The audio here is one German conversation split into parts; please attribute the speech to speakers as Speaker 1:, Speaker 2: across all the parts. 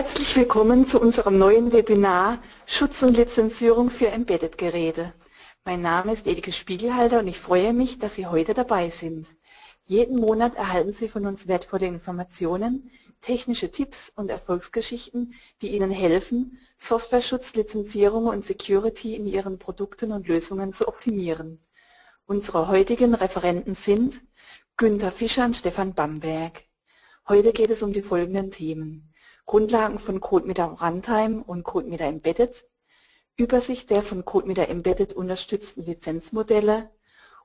Speaker 1: Herzlich willkommen zu unserem neuen Webinar Schutz und Lizenzierung für Embedded-Geräte. Mein Name ist Edike Spiegelhalter und ich freue mich, dass Sie heute dabei sind. Jeden Monat erhalten Sie von uns wertvolle Informationen, technische Tipps und Erfolgsgeschichten, die Ihnen helfen, Softwareschutz, Lizenzierung und Security in Ihren Produkten und Lösungen zu optimieren. Unsere heutigen Referenten sind Günther Fischer und Stefan Bamberg. Heute geht es um die folgenden Themen. Grundlagen von CodeMeter Runtime und CodeMeter Embedded, Übersicht der von CodeMeter Embedded unterstützten Lizenzmodelle,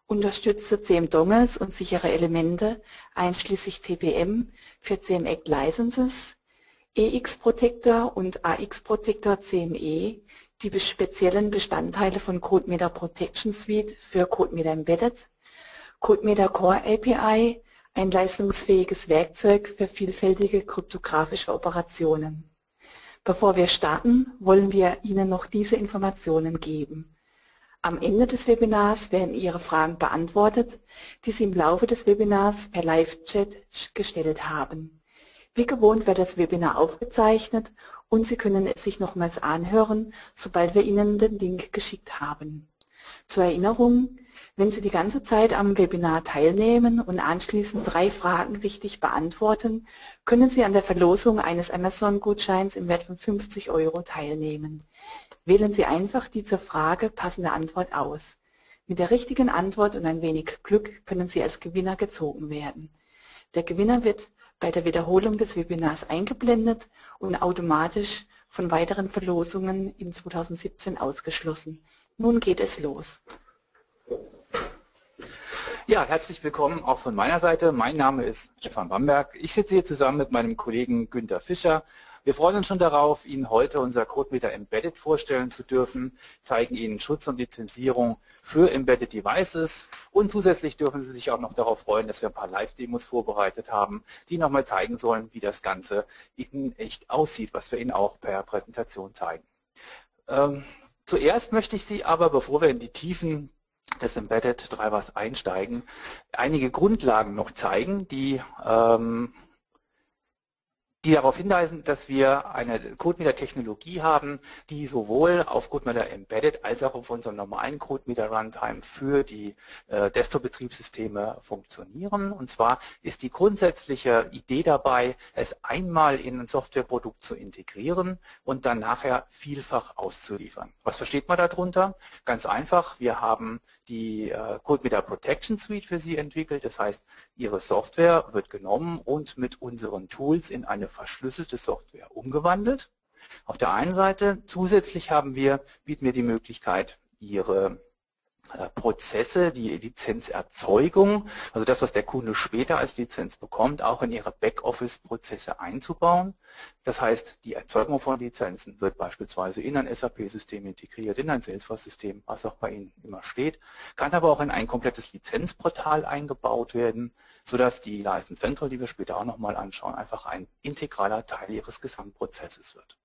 Speaker 1: unterstützte CM-Dongles und sichere Elemente einschließlich TPM für CM-Act Licenses, EX-Protector und AX-Protector CME, die speziellen Bestandteile von CodeMeter Protection Suite für CodeMeter Embedded, CodeMeter Core API ein leistungsfähiges Werkzeug für vielfältige kryptografische Operationen. Bevor wir starten, wollen wir Ihnen noch diese Informationen geben. Am Ende des Webinars werden Ihre Fragen beantwortet, die Sie im Laufe des Webinars per Live-Chat gestellt haben. Wie gewohnt wird das Webinar aufgezeichnet und Sie können es sich nochmals anhören, sobald wir Ihnen den Link geschickt haben. Zur Erinnerung, wenn Sie die ganze Zeit am Webinar teilnehmen und anschließend drei Fragen richtig beantworten, können Sie an der Verlosung eines Amazon-Gutscheins im Wert von 50 Euro teilnehmen. Wählen Sie einfach die zur Frage passende Antwort aus. Mit der richtigen Antwort und ein wenig Glück können Sie als Gewinner gezogen werden. Der Gewinner wird bei der Wiederholung des Webinars eingeblendet und automatisch von weiteren Verlosungen in 2017 ausgeschlossen. Nun geht es los.
Speaker 2: Ja, herzlich willkommen auch von meiner Seite. Mein Name ist Stefan Bamberg. Ich sitze hier zusammen mit meinem Kollegen Günter Fischer. Wir freuen uns schon darauf, Ihnen heute unser CodeMeter Embedded vorstellen zu dürfen, zeigen Ihnen Schutz und Lizenzierung für Embedded Devices und zusätzlich dürfen Sie sich auch noch darauf freuen, dass wir ein paar Live-Demos vorbereitet haben, die nochmal zeigen sollen, wie das Ganze in echt aussieht, was wir Ihnen auch per Präsentation zeigen. Ähm, Zuerst möchte ich Sie aber, bevor wir in die Tiefen des Embedded Drivers einsteigen, einige Grundlagen noch zeigen, die ähm, die darauf hinweisen, dass wir eine CodeMeter-Technologie haben, die sowohl auf CodeMeter Embedded als auch auf unserem normalen CodeMeter Runtime für die äh, Desktop-Betriebssysteme funktionieren. Und zwar ist die grundsätzliche Idee dabei, es einmal in ein Softwareprodukt zu integrieren und dann nachher vielfach auszuliefern. Was versteht man darunter? Ganz einfach, wir haben die äh, CodeMeter Protection Suite für Sie entwickelt. Das heißt, Ihre Software wird genommen und mit unseren Tools in eine verschlüsselte Software umgewandelt. Auf der einen Seite zusätzlich haben wir, bieten wir die Möglichkeit, Ihre Prozesse, die Lizenzerzeugung, also das, was der Kunde später als Lizenz bekommt, auch in ihre Backoffice-Prozesse einzubauen. Das heißt, die Erzeugung von Lizenzen wird beispielsweise in ein SAP-System integriert, in ein Salesforce-System, was auch bei Ihnen immer steht, kann aber auch in ein komplettes Lizenzportal eingebaut werden, sodass die License Central, die wir später auch nochmal anschauen, einfach ein integraler Teil Ihres Gesamtprozesses wird.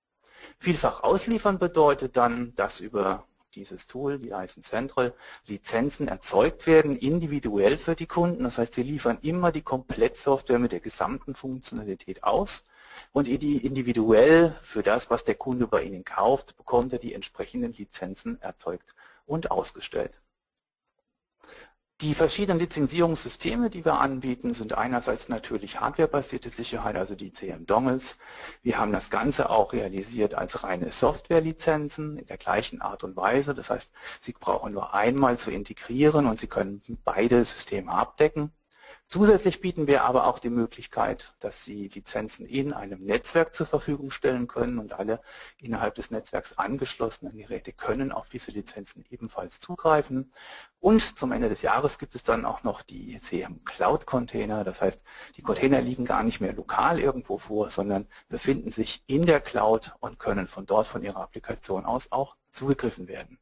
Speaker 2: Vielfach ausliefern bedeutet dann, dass über dieses Tool, die Eisen Central, Lizenzen erzeugt werden, individuell für die Kunden. Das heißt, sie liefern immer die Komplettsoftware mit der gesamten Funktionalität aus und individuell für das, was der Kunde bei Ihnen kauft, bekommt er die entsprechenden Lizenzen erzeugt und ausgestellt. Die verschiedenen Lizenzierungssysteme, die wir anbieten, sind einerseits natürlich hardwarebasierte Sicherheit, also die CM-Dongles. Wir haben das Ganze auch realisiert als reine Softwarelizenzen in der gleichen Art und Weise. Das heißt, Sie brauchen nur einmal zu integrieren und Sie können beide Systeme abdecken. Zusätzlich bieten wir aber auch die Möglichkeit, dass Sie Lizenzen in einem Netzwerk zur Verfügung stellen können und alle innerhalb des Netzwerks angeschlossenen Geräte können auf diese Lizenzen ebenfalls zugreifen. Und zum Ende des Jahres gibt es dann auch noch die CM Cloud Container. Das heißt, die Container liegen gar nicht mehr lokal irgendwo vor, sondern befinden sich in der Cloud und können von dort von Ihrer Applikation aus auch zugegriffen werden.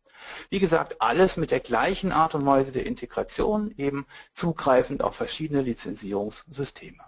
Speaker 2: Wie gesagt, alles mit der gleichen Art und Weise der Integration, eben zugreifend auf verschiedene Lizenzierungssysteme.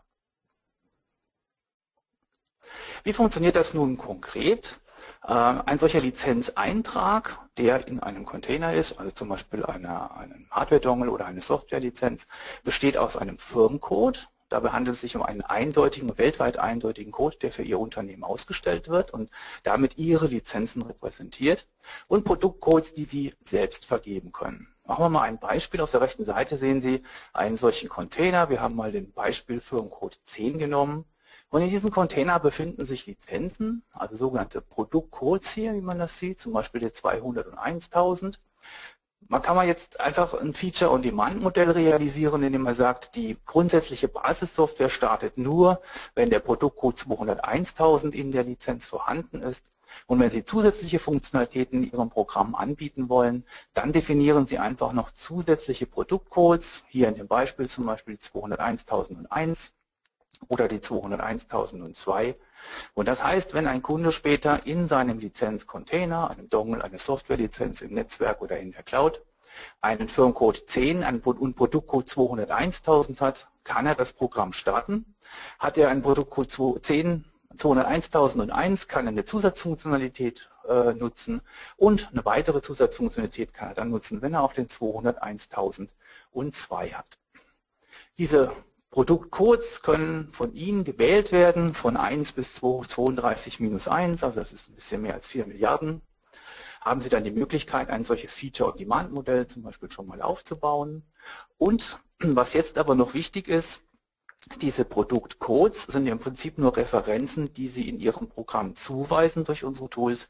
Speaker 2: Wie funktioniert das nun konkret? Äh, ein solcher Lizenzeintrag, der in einem Container ist, also zum Beispiel einer, einem Hardware-Dongle oder eine Software-Lizenz, besteht aus einem Firmcode, Dabei handelt es sich um einen eindeutigen, weltweit eindeutigen Code, der für Ihr Unternehmen ausgestellt wird und damit Ihre Lizenzen repräsentiert. Und Produktcodes, die Sie selbst vergeben können. Machen wir mal ein Beispiel. Auf der rechten Seite sehen Sie einen solchen Container. Wir haben mal den Beispiel Firmencode 10 genommen. Und in diesem Container befinden sich Lizenzen, also sogenannte Produktcodes hier, wie man das sieht, zum Beispiel der 201.000. Man kann man jetzt einfach ein Feature-on-Demand-Modell realisieren, indem man sagt, die grundsätzliche Basissoftware startet nur, wenn der Produktcode 201.000 in der Lizenz vorhanden ist. Und wenn Sie zusätzliche Funktionalitäten in Ihrem Programm anbieten wollen, dann definieren Sie einfach noch zusätzliche Produktcodes, hier in dem Beispiel zum Beispiel 201.001 oder die 201.002. Und das heißt, wenn ein Kunde später in seinem Lizenzcontainer, einem Dongle, eine Softwarelizenz im Netzwerk oder in der Cloud, einen Firmcode 10 und Produktcode 201.000 hat, kann er das Programm starten. Hat er einen Produktcode 10 201.001 kann er eine Zusatzfunktionalität äh, nutzen und eine weitere Zusatzfunktionalität kann er dann nutzen, wenn er auch den 201.002 hat. Diese Produktcodes können von Ihnen gewählt werden, von 1 bis 32 minus 1, also das ist ein bisschen mehr als 4 Milliarden. Haben Sie dann die Möglichkeit, ein solches Feature-on-Demand-Modell zum Beispiel schon mal aufzubauen. Und was jetzt aber noch wichtig ist, diese Produktcodes sind im Prinzip nur Referenzen, die Sie in Ihrem Programm zuweisen durch unsere Tools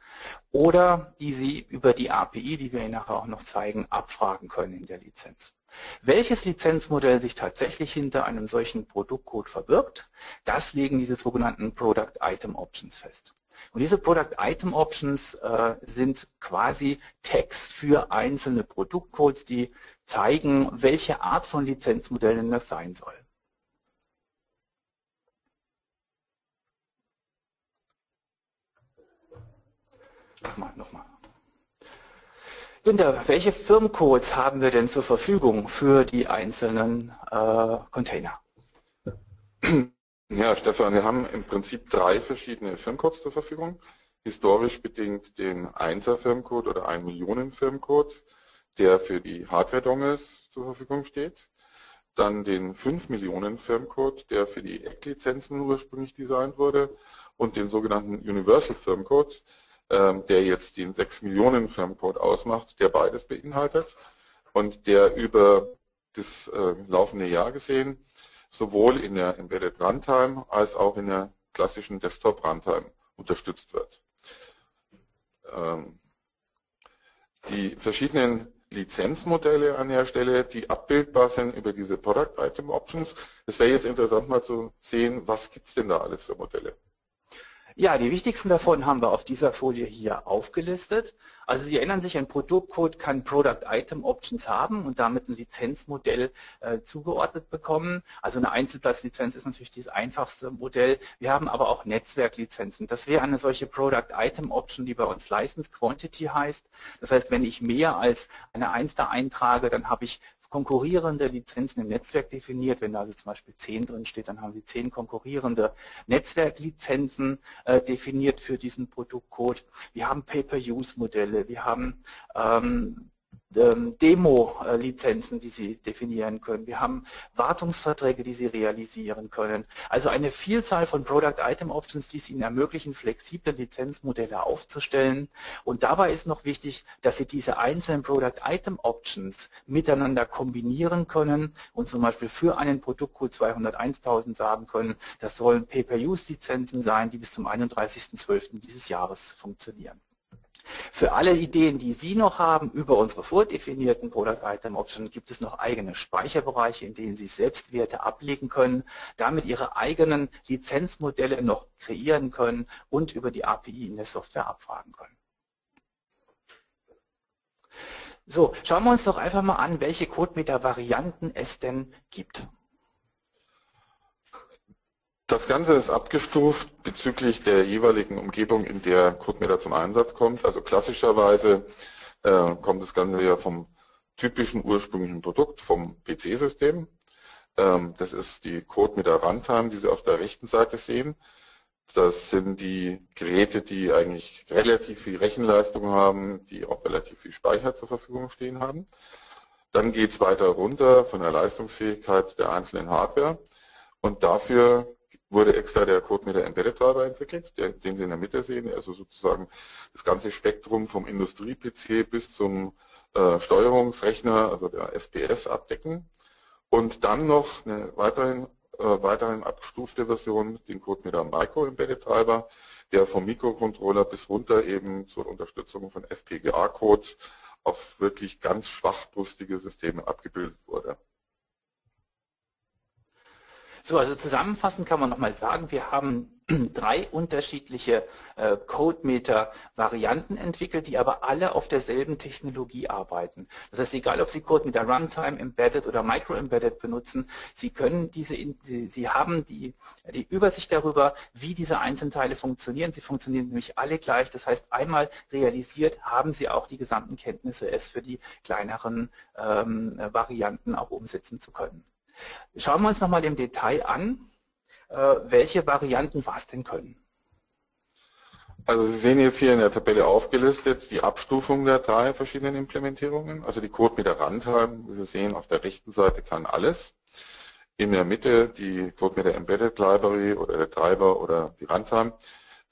Speaker 2: oder die Sie über die API, die wir Ihnen nachher auch noch zeigen, abfragen können in der Lizenz. Welches Lizenzmodell sich tatsächlich hinter einem solchen Produktcode verbirgt, das legen diese sogenannten Product Item Options fest. Und diese Product Item Options äh, sind quasi Text für einzelne Produktcodes, die zeigen, welche Art von Lizenzmodellen das sein soll. Nochmal, nochmal. Günther, welche Firmencodes haben wir denn zur Verfügung für die einzelnen äh, Container?
Speaker 3: Ja, Stefan, wir haben im Prinzip drei verschiedene Firmencodes zur Verfügung. Historisch bedingt den 1er Firmencode oder 1 Millionen Firmencode, der für die Hardware-Dongles zur Verfügung steht. Dann den 5 Millionen Firmencode, der für die ECK-Lizenzen ursprünglich designt wurde. Und den sogenannten Universal Firmcode, der jetzt den 6 Millionen Firmcode ausmacht, der beides beinhaltet und der über das äh, laufende Jahr gesehen sowohl in der Embedded Runtime als auch in der klassischen Desktop Runtime unterstützt wird. Ähm, die verschiedenen Lizenzmodelle an der Stelle, die abbildbar sind über diese Product Item Options. Es wäre jetzt interessant mal zu sehen, was gibt es denn da alles für Modelle?
Speaker 2: Ja, die wichtigsten davon haben wir auf dieser Folie hier aufgelistet. Also Sie erinnern sich, ein Produktcode kann Product Item Options haben und damit ein Lizenzmodell äh, zugeordnet bekommen. Also eine Einzelplatzlizenz ist natürlich das einfachste Modell. Wir haben aber auch Netzwerklizenzen. Das wäre eine solche Product Item Option, die bei uns License Quantity heißt. Das heißt, wenn ich mehr als eine Eins da eintrage, dann habe ich konkurrierende Lizenzen im Netzwerk definiert. Wenn da also zum Beispiel 10 drin steht, dann haben Sie 10 konkurrierende Netzwerklizenzen äh, definiert für diesen Produktcode. Wir haben Pay-per-Use-Modelle, wir haben ähm, Demo-Lizenzen, die Sie definieren können. Wir haben Wartungsverträge, die Sie realisieren können. Also eine Vielzahl von Product-Item-Options, die es Ihnen ermöglichen, flexible Lizenzmodelle aufzustellen. Und dabei ist noch wichtig, dass Sie diese einzelnen Product-Item-Options miteinander kombinieren können und zum Beispiel für einen Produktcode 201.000 sagen können, das sollen Pay-per-Use-Lizenzen sein, die bis zum 31.12. dieses Jahres funktionieren. Für alle Ideen, die Sie noch haben über unsere vordefinierten Product Item Option, gibt es noch eigene Speicherbereiche, in denen Sie Selbstwerte ablegen können, damit Ihre eigenen Lizenzmodelle noch kreieren können und über die API in der Software abfragen können. So, schauen wir uns doch einfach mal an, welche CodeMeter-Varianten es denn gibt.
Speaker 3: Das Ganze ist abgestuft bezüglich der jeweiligen Umgebung, in der CodeMeter zum Einsatz kommt. Also klassischerweise äh, kommt das Ganze ja vom typischen ursprünglichen Produkt, vom PC-System. Ähm, das ist die CodeMeter Runtime, die Sie auf der rechten Seite sehen. Das sind die Geräte, die eigentlich relativ viel Rechenleistung haben, die auch relativ viel Speicher zur Verfügung stehen haben. Dann geht es weiter runter von der Leistungsfähigkeit der einzelnen Hardware Und dafür wurde extra der CodeMeter Embedded Driver entwickelt, der, den Sie in der Mitte sehen, also sozusagen das ganze Spektrum vom Industrie-PC bis zum äh, Steuerungsrechner, also der SPS abdecken. Und dann noch eine weiterhin, äh, weiterhin abgestufte Version, den CodeMeter Micro Embedded Driver, der vom Mikrocontroller bis runter eben zur Unterstützung von FPGA-Code auf wirklich ganz schwachbrüstige Systeme abgebildet wurde.
Speaker 2: So, also zusammenfassend kann man nochmal sagen, wir haben drei unterschiedliche äh, CodeMeter-Varianten entwickelt, die aber alle auf derselben Technologie arbeiten. Das heißt, egal ob Sie CodeMeter Runtime, Embedded oder Micro-Embedded benutzen, Sie können diese, Sie, Sie haben die, die Übersicht darüber, wie diese Einzelteile funktionieren. Sie funktionieren nämlich alle gleich. Das heißt, einmal realisiert haben Sie auch die gesamten Kenntnisse, es für die kleineren ähm, Varianten auch umsetzen zu können. Schauen wir uns nochmal im Detail an, äh, welche Varianten was denn können.
Speaker 3: Also Sie sehen jetzt hier in der Tabelle aufgelistet die Abstufung der drei verschiedenen Implementierungen. Also die Code mit der Runtime, wie Sie sehen, auf der rechten Seite kann alles. In der Mitte die Code mit der Embedded Library oder der Treiber oder die Runtime,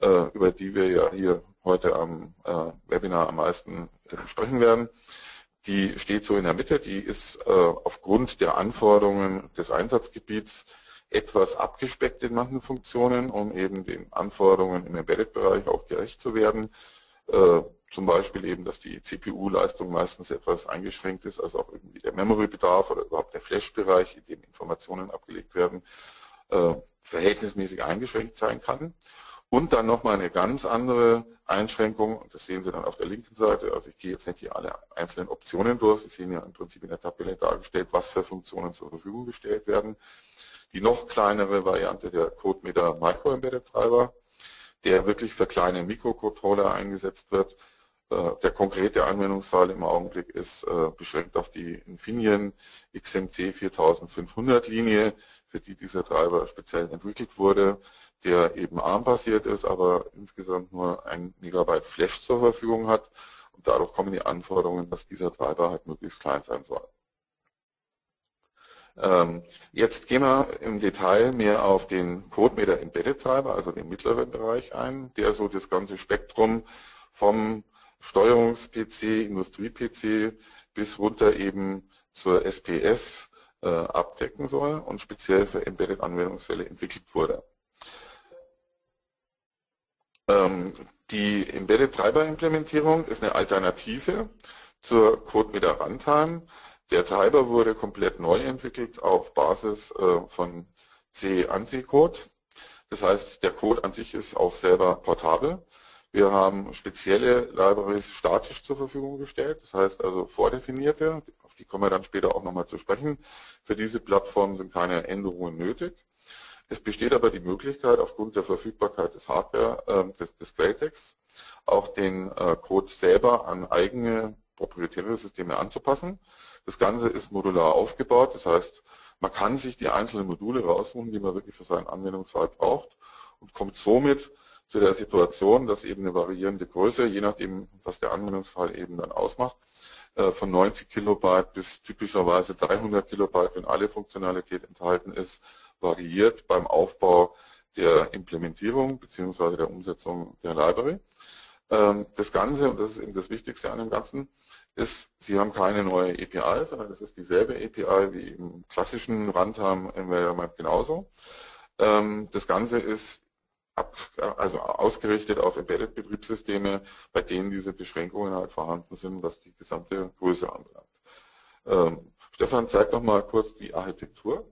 Speaker 3: äh, über die wir ja hier heute am äh, Webinar am meisten sprechen werden die steht so in der Mitte, die ist äh, aufgrund der Anforderungen des Einsatzgebiets etwas abgespeckt in manchen Funktionen, um eben den Anforderungen im Embedded-Bereich auch gerecht zu werden. Äh, zum Beispiel eben, dass die CPU-Leistung meistens etwas eingeschränkt ist, also auch irgendwie der Memory-Bedarf oder überhaupt der Flash-Bereich, in dem Informationen abgelegt werden, äh, verhältnismäßig eingeschränkt sein kann. Und dann nochmal eine ganz andere Einschränkung, das sehen Sie dann auf der linken Seite, also ich gehe jetzt nicht hier alle einzelnen Optionen durch, Sie sehen ja im Prinzip in der Tabelle dargestellt, was für Funktionen zur Verfügung gestellt werden. Die noch kleinere Variante der CodeMeter Micro Embedded Treiber, der wirklich für kleine Mikrocontroller eingesetzt wird. Äh, der konkrete Anwendungsfall im Augenblick ist äh, beschränkt auf die Infineon XMC 4500 Linie, für die dieser Treiber speziell entwickelt wurde der eben ARM-basiert ist, aber insgesamt nur ein Megabyte Flash zur Verfügung hat. Und dadurch kommen die Anforderungen, dass dieser Treiber halt möglichst klein sein soll. Ähm, jetzt gehen wir im Detail mehr auf den CodeMeter Embedded Treiber, also den mittleren Bereich ein, der so das ganze Spektrum vom Steuerungs-PC, Industrie-PC bis runter eben zur SPS äh, abdecken soll und speziell für Embedded-Anwendungsfälle entwickelt wurde. Ähm, die Embedded Treiber Implementierung ist eine Alternative zur CodeMeter Runtime. Der Treiber wurde komplett neu entwickelt auf Basis äh, von C-ANSI-Code. Das heißt, der Code an sich ist auch selber portabel. Wir haben spezielle Libraries statisch zur Verfügung gestellt, das heißt also vordefinierte, auf die kommen wir dann später auch nochmal zu sprechen. Für diese Plattform sind keine Änderungen nötig. Es besteht aber die Möglichkeit, aufgrund der Verfügbarkeit des Hardware, äh, des, Quelltexts, auch den äh, Code selber an eigene proprietäre Systeme anzupassen. Das Ganze ist modular aufgebaut, das heißt, man kann sich die einzelnen Module raussuchen, die man wirklich für seinen Anwendungsfall braucht und kommt somit zu der Situation, dass eben eine variierende Größe, je nachdem, was der Anwendungsfall eben dann ausmacht, äh, von 90 Kilobyte bis typischerweise 300 Kilobyte, wenn alle Funktionalität enthalten ist, variiert beim Aufbau der Implementierung bzw. der Umsetzung der Library. Ähm, das Ganze, und das ist eben das Wichtigste an dem Ganzen, ist, Sie haben keine neue API, sondern das ist dieselbe API wie im klassischen Runtime Environment genauso. Ähm, das Ganze ist also ausgerichtet auf Embedded-Betriebssysteme, bei denen diese Beschränkungen halt vorhanden sind, was die gesamte Größe anbelangt. Ähm, Stefan, zeig noch mal kurz die Architektur.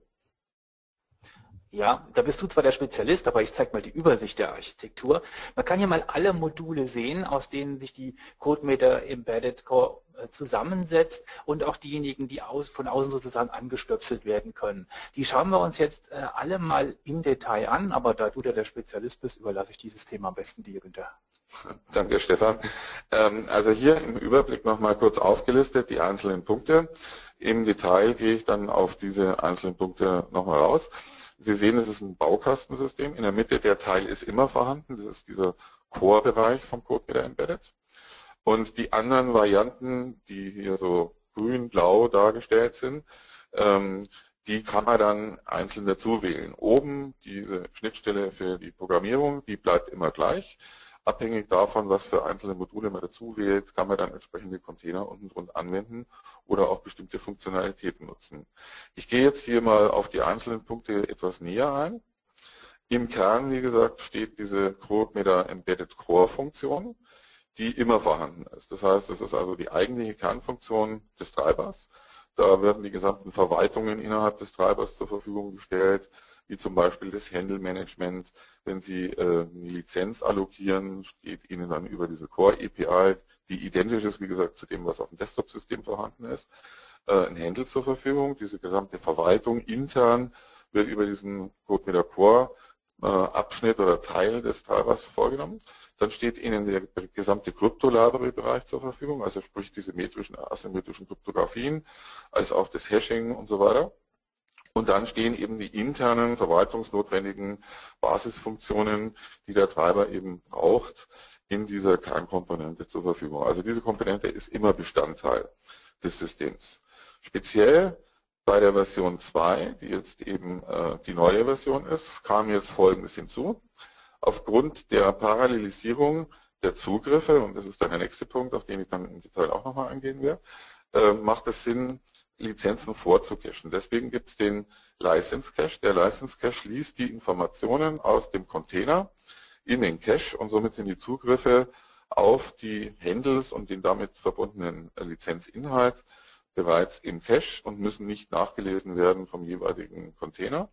Speaker 2: Ja, da bist du zwar der Spezialist, aber ich zeige mal die Übersicht der Architektur. Man kann hier mal alle Module sehen, aus denen sich die CodeMeter Embedded Core äh, zusammensetzt und auch diejenigen, die aus, von außen sozusagen angestöpselt werden können. Die schauen wir uns jetzt äh, alle mal im Detail an, aber da du der Spezialist bist, überlasse ich dieses Thema am besten dir, Günther.
Speaker 3: Danke, Stefan. Ähm, also hier im Überblick nochmal kurz aufgelistet die einzelnen Punkte. Im Detail gehe ich dann auf diese einzelnen Punkte nochmal raus. Sie sehen, es ist ein Baukastensystem. In der Mitte der Teil ist immer vorhanden. Das ist dieser Core-Bereich vom CodeMeter Embedded. Und die anderen Varianten, die hier so grün-blau dargestellt sind, ähm, die kann man dann einzeln dazu wählen. Oben diese Schnittstelle für die Programmierung, die bleibt immer gleich. Abhängig davon, was für einzelne Module man dazu wählt, kann man dann entsprechende Container unten drunter anwenden oder auch bestimmte Funktionalitäten nutzen. Ich gehe jetzt hier mal auf die einzelnen Punkte etwas näher ein. Im Kern, wie gesagt, steht diese CodeMeter Embedded Core Funktion, die immer vorhanden ist. Das heißt, es ist also die eigentliche Kernfunktion des Treibers. Da werden die gesamten Verwaltungen innerhalb des Treibers zur Verfügung gestellt, wie zum Beispiel das Handle-Management. Wenn Sie äh, eine Lizenz allokieren, steht Ihnen dann über diese Core-API, die identisch ist, wie gesagt, zu dem, was auf dem Desktop-System vorhanden ist, äh, ein Handle zur Verfügung. Diese gesamte Verwaltung intern wird über diesen CodeMeter Core äh, Abschnitt oder Teil des Treibers vorgenommen. Dann steht Ihnen der gesamte Krypto-Library-Bereich zur Verfügung, also sprich diese metrischen, asymmetrischen Kryptografien, als auch das Hashing und so weiter. Und dann stehen eben die internen verwaltungsnotwendigen Basisfunktionen, die der Treiber eben braucht, in dieser Kernkomponente zur Verfügung. Also diese Komponente ist immer Bestandteil des Systems. Speziell bei der Version 2, die jetzt eben äh, die neue Version ist, kam jetzt Folgendes hinzu aufgrund der Parallelisierung der Zugriffe, und das ist dann der nächste Punkt, auf den ich dann im Detail auch nochmal eingehen werde, äh, macht es Sinn, Lizenzen vorzucachen. Deswegen gibt es den License Cache. Der License Cache liest die Informationen aus dem Container in den Cache und somit sind die Zugriffe auf die Handles und den damit verbundenen Lizenzinhalt bereits im Cache und müssen nicht nachgelesen werden vom jeweiligen Container.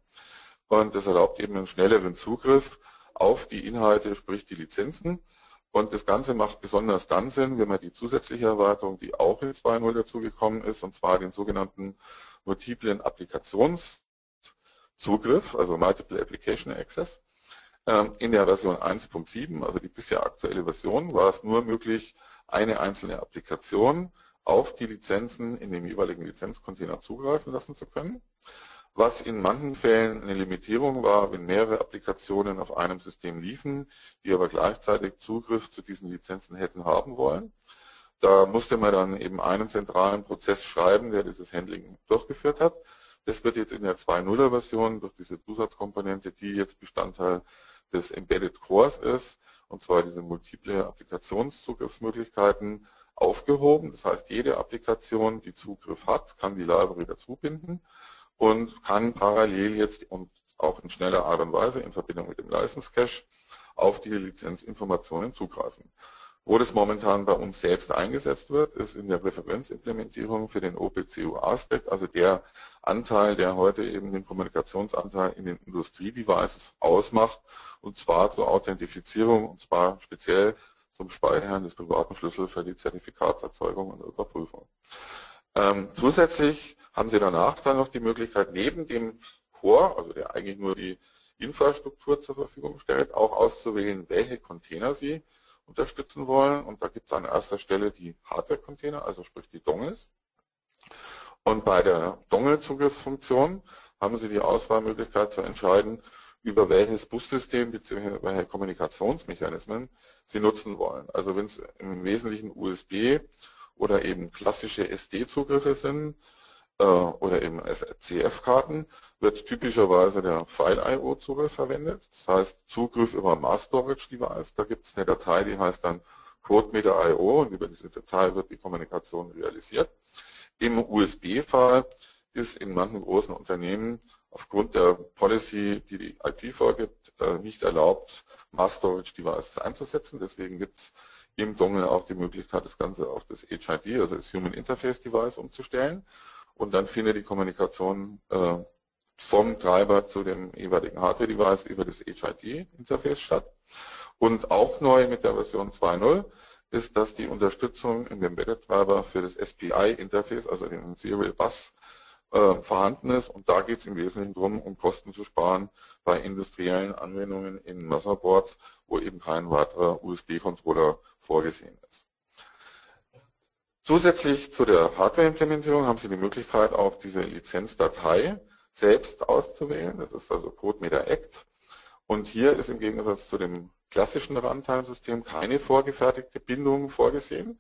Speaker 3: Und das erlaubt eben einen schnelleren Zugriff auf die Inhalte, sprich die Lizenzen. Und das Ganze macht besonders dann Sinn, wenn man die zusätzliche Erweiterung, die auch in 2.0 dazugekommen ist, und zwar den sogenannten multiplen Applikationszugriff, also Multiple Application Access. Ähm, in der Version 1.7, also die bisher aktuelle Version, war es nur möglich, eine einzelne Applikation auf die Lizenzen in dem jeweiligen Lizenzcontainer zugreifen lassen zu können was in manchen Fällen eine Limitierung war, wenn mehrere Applikationen auf einem System liefen, die aber gleichzeitig Zugriff zu diesen Lizenzen hätten haben wollen. Da musste man dann eben einen zentralen Prozess schreiben, der dieses Handling durchgeführt hat. Das wird jetzt in der 2.0er Version durch diese Zusatzkomponente, die jetzt Bestandteil des Embedded Cores ist, und zwar diese multiple Applikationszugriffsmöglichkeiten, aufgehoben. Das heißt, jede Applikation, die Zugriff hat, kann die Library dazu binden und kann parallel jetzt und auch in schneller Art und Weise in Verbindung mit dem License Cache auf die Lizenzinformationen zugreifen. Wo das momentan bei uns selbst eingesetzt wird, ist in der Referenzimplementierung für den OPC-UA-Stack, also der Anteil, der heute eben den Kommunikationsanteil in den Industrie-Devices ausmacht, und zwar zur Authentifizierung, und zwar speziell zum Speichern des privaten Schlüssels für die Zertifikatserzeugung und Überprüfung. Ähm, zusätzlich haben Sie danach dann noch die Möglichkeit, neben dem Core, also der eigentlich nur die Infrastruktur zur Verfügung stellt, auch auszuwählen, welche Container Sie unterstützen wollen. Und da gibt es an erster Stelle die Hardware-Container, also sprich die Dongles. Und bei der Dongle-Zugriffsfunktion haben Sie die Auswahlmöglichkeit zu entscheiden, über welches Bussystem bzw. welche Kommunikationsmechanismen Sie nutzen wollen. Also wenn es im Wesentlichen USB oder eben klassische SD-Zugriffe sind äh, oder eben CF-Karten, wird typischerweise der File-IO-Zugriff verwendet. Das heißt Zugriff über Mass Storage Device. Da gibt es eine Datei, die heißt dann CodeMeter.io und über diese Datei wird die Kommunikation realisiert. Im USB-Fall ist in manchen großen Unternehmen aufgrund der Policy, die die IT vorgibt, äh, nicht erlaubt, Mass Storage Devices einzusetzen. Deswegen gibt es im Dongle auch die Möglichkeit, das Ganze auf das HID, also das Human Interface Device, umzustellen. Und dann findet die Kommunikation äh, vom Treiber zu dem jeweiligen Hardware-Device über das HID-Interface statt. Und auch neu mit der Version 2.0 ist, dass die Unterstützung in dem Embedded-Treiber für das SPI-Interface, also den Serial Bus, äh, vorhanden ist. Und da geht es im Wesentlichen darum, um Kosten zu sparen bei industriellen Anwendungen in Motherboards, wo eben kein weiterer USB-Controller vorgesehen ist. Zusätzlich zu der Hardware-Implementierung haben Sie die Möglichkeit, auch diese Lizenzdatei selbst auszuwählen. Das ist also CodeMeter Act. Und hier ist im Gegensatz zu dem klassischen Runtime-System keine vorgefertigte Bindung vorgesehen.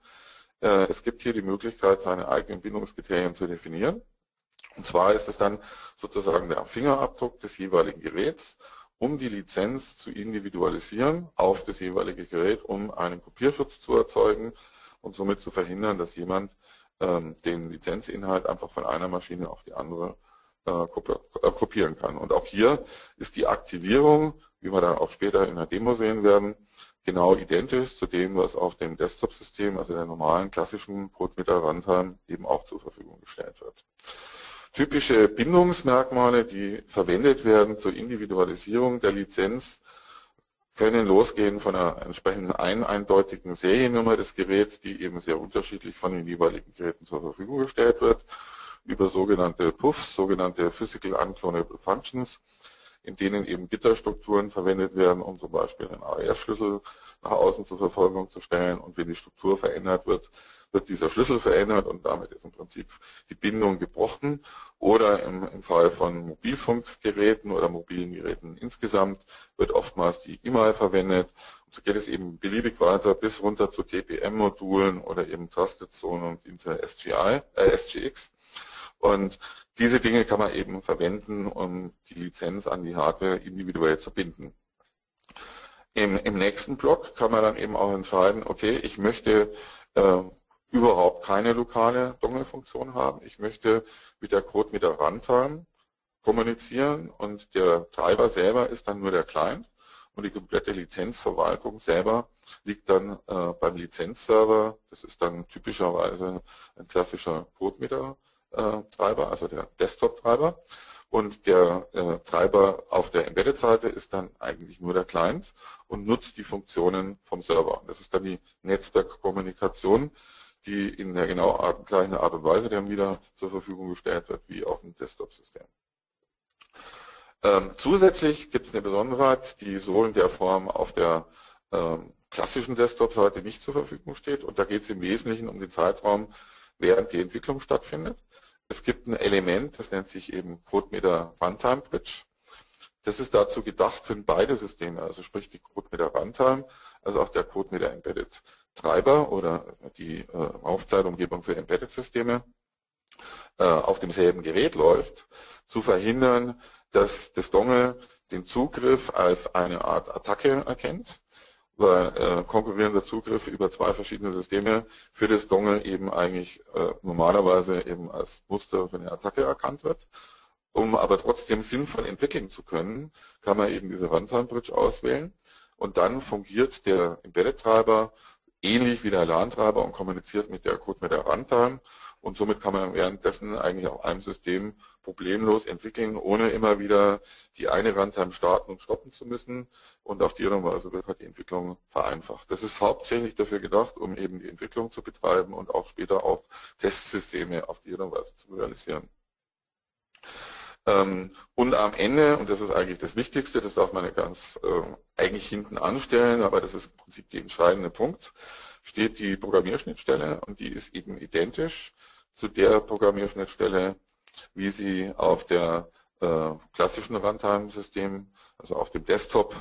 Speaker 3: Äh, es gibt hier die Möglichkeit, seine eigenen Bindungskriterien zu definieren. Und zwar ist es dann sozusagen der Fingerabdruck des jeweiligen Geräts, um die Lizenz zu individualisieren auf das jeweilige Gerät, um einen Kopierschutz zu erzeugen und somit zu verhindern, dass jemand ähm, den Lizenzinhalt einfach von einer Maschine auf die andere äh, äh, kopieren kann. Und auch hier ist die Aktivierung, wie wir dann auch später in der Demo sehen werden, genau identisch zu dem, was auf dem Desktop-System, also der normalen klassischen Brotmeter Runtime, eben auch zur Verfügung gestellt wird. Typische Bindungsmerkmale, die verwendet werden zur Individualisierung der Lizenz, können losgehen von einer entsprechenden ein eindeutigen Seriennummer des Geräts, die eben sehr unterschiedlich von den jeweiligen Geräten zur Verfügung gestellt wird, über sogenannte PUFs, sogenannte Physical Unclonable Functions, in denen eben Gitterstrukturen verwendet werden, um zum Beispiel einen AES-Schlüssel nach außen zur Verfolgung zu stellen. Und wenn die Struktur verändert wird, wird dieser Schlüssel verändert und damit ist im Prinzip die Bindung gebrochen. Oder im, im Fall von Mobilfunkgeräten oder mobilen Geräten insgesamt wird oftmals die E-Mail verwendet. Und so geht es eben beliebig weiter bis runter zu TPM-Modulen oder eben Trusted Zone und Inter SGI, äh, SGX. Und diese Dinge kann man eben verwenden, um die Lizenz an die Hardware individuell zu binden. Im, im nächsten Block kann man dann eben auch entscheiden, okay, ich möchte äh, überhaupt keine lokale Dongle-Funktion haben. Ich möchte mit der Code mit der Runtime kommunizieren und der Treiber selber ist dann nur der Client und die komplette Lizenzverwaltung selber liegt dann äh, beim Lizenzserver. Das ist dann typischerweise ein klassischer CodeMeter Treiber, also der Desktop-Treiber. Und der äh, Treiber auf der Embedded-Seite ist dann eigentlich nur der Client und nutzt die Funktionen vom Server. Das ist dann die Netzwerkkommunikation, die in der genau Art, gleichen Art und Weise dann wieder zur Verfügung gestellt wird wie auf dem Desktop-System. Ähm, zusätzlich gibt es eine Besonderheit, die so in der Form auf der ähm, klassischen Desktop-Seite nicht zur Verfügung steht. Und da geht es im Wesentlichen um den Zeitraum, während die Entwicklung stattfindet. Es gibt ein Element, das nennt sich eben CodeMeter Runtime Bridge. Das ist dazu gedacht für beide Systeme, also sprich die CodeMeter Runtime, also auch der CodeMeter Embedded Treiber oder die äh, Aufzeitumgebung für Embedded Systeme äh, auf demselben Gerät läuft, zu verhindern, dass das Dongle den Zugriff als eine Art Attacke erkennt weil äh, konkurrierender Zugriff über zwei verschiedene Systeme für das Dongle eben eigentlich äh, normalerweise eben als Muster für eine Attacke erkannt wird. Um aber trotzdem sinnvoll entwickeln zu können, kann man eben diese Runtime Bridge auswählen und dann fungiert der Embedded-Treiber ähnlich wie der LAN-Treiber und kommuniziert mit der Code mit der Runtime und somit kann man währenddessen eigentlich auf einem System problemlos entwickeln, ohne immer wieder die eine Runtime starten und stoppen zu müssen. Und auf die Weise wird halt die Entwicklung vereinfacht. Das ist hauptsächlich dafür gedacht, um eben die Entwicklung zu betreiben und auch später auch Testsysteme auf die Weise zu realisieren. Ähm, und am Ende, und das ist eigentlich das Wichtigste, das darf man ja ganz äh, eigentlich hinten anstellen, aber das ist im Prinzip der entscheidende Punkt, steht die Programmierschnittstelle und die ist eben identisch zu der Programmierschnittstelle, wie sie auf der äh, klassischen Runtime-System, also auf dem Desktop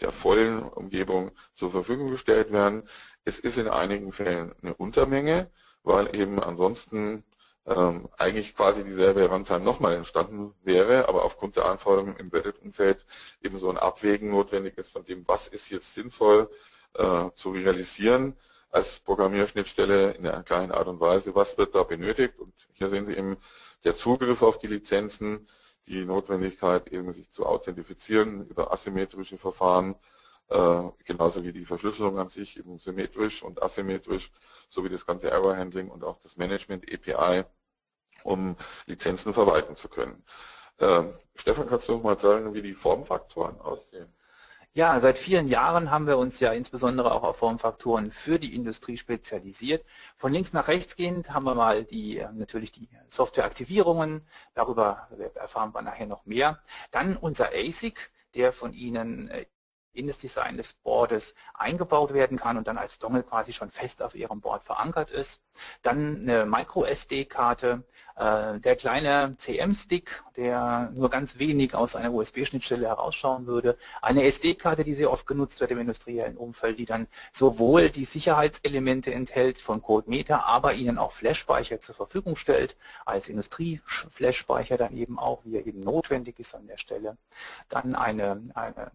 Speaker 3: der vollen Umgebung zur Verfügung gestellt werden. Es ist in einigen Fällen eine Untermenge, weil eben ansonsten ähm, eigentlich quasi dieselbe Runtime nochmal entstanden wäre, aber aufgrund der Anforderungen im Embedded-Umfeld eben so ein Abwägen notwendig ist von dem, was ist jetzt sinnvoll äh, zu realisieren als Programmierschnittstelle in einer kleinen Art und Weise, was wird da benötigt. Und hier sehen Sie eben der Zugriff auf die Lizenzen, die Notwendigkeit eben sich zu authentifizieren über asymmetrische Verfahren, äh, genauso wie die Verschlüsselung an sich eben symmetrisch und asymmetrisch, sowie das ganze Error Handling und auch das Management API, um Lizenzen verwalten zu können. Äh, Stefan, kannst du noch mal sagen, wie die Formfaktoren aussehen?
Speaker 2: Ja, seit vielen Jahren haben wir uns ja insbesondere auch auf Formfaktoren für die Industrie spezialisiert. Von links nach rechts gehend haben wir mal die äh, natürlich die Softwareaktivierungen, darüber erfahren wir nachher noch mehr. Dann unser ASIC, der von Ihnen äh, in das Design des Boardes eingebaut werden kann und dann als Dongle quasi schon fest auf Ihrem Board verankert ist. Dann eine Micro-SD-Karte, äh, der kleine CM-Stick, der nur ganz wenig aus einer USB-Schnittstelle herausschauen würde. Eine SD-Karte, die sehr oft genutzt wird im industriellen Umfeld, die dann sowohl die Sicherheitselemente enthält von CodeMeter, aber Ihnen auch Flash-Speicher zur Verfügung stellt, als Industrie-Flash-Speicher dann eben auch, wie er eben notwendig ist an der Stelle. Dann eine, eine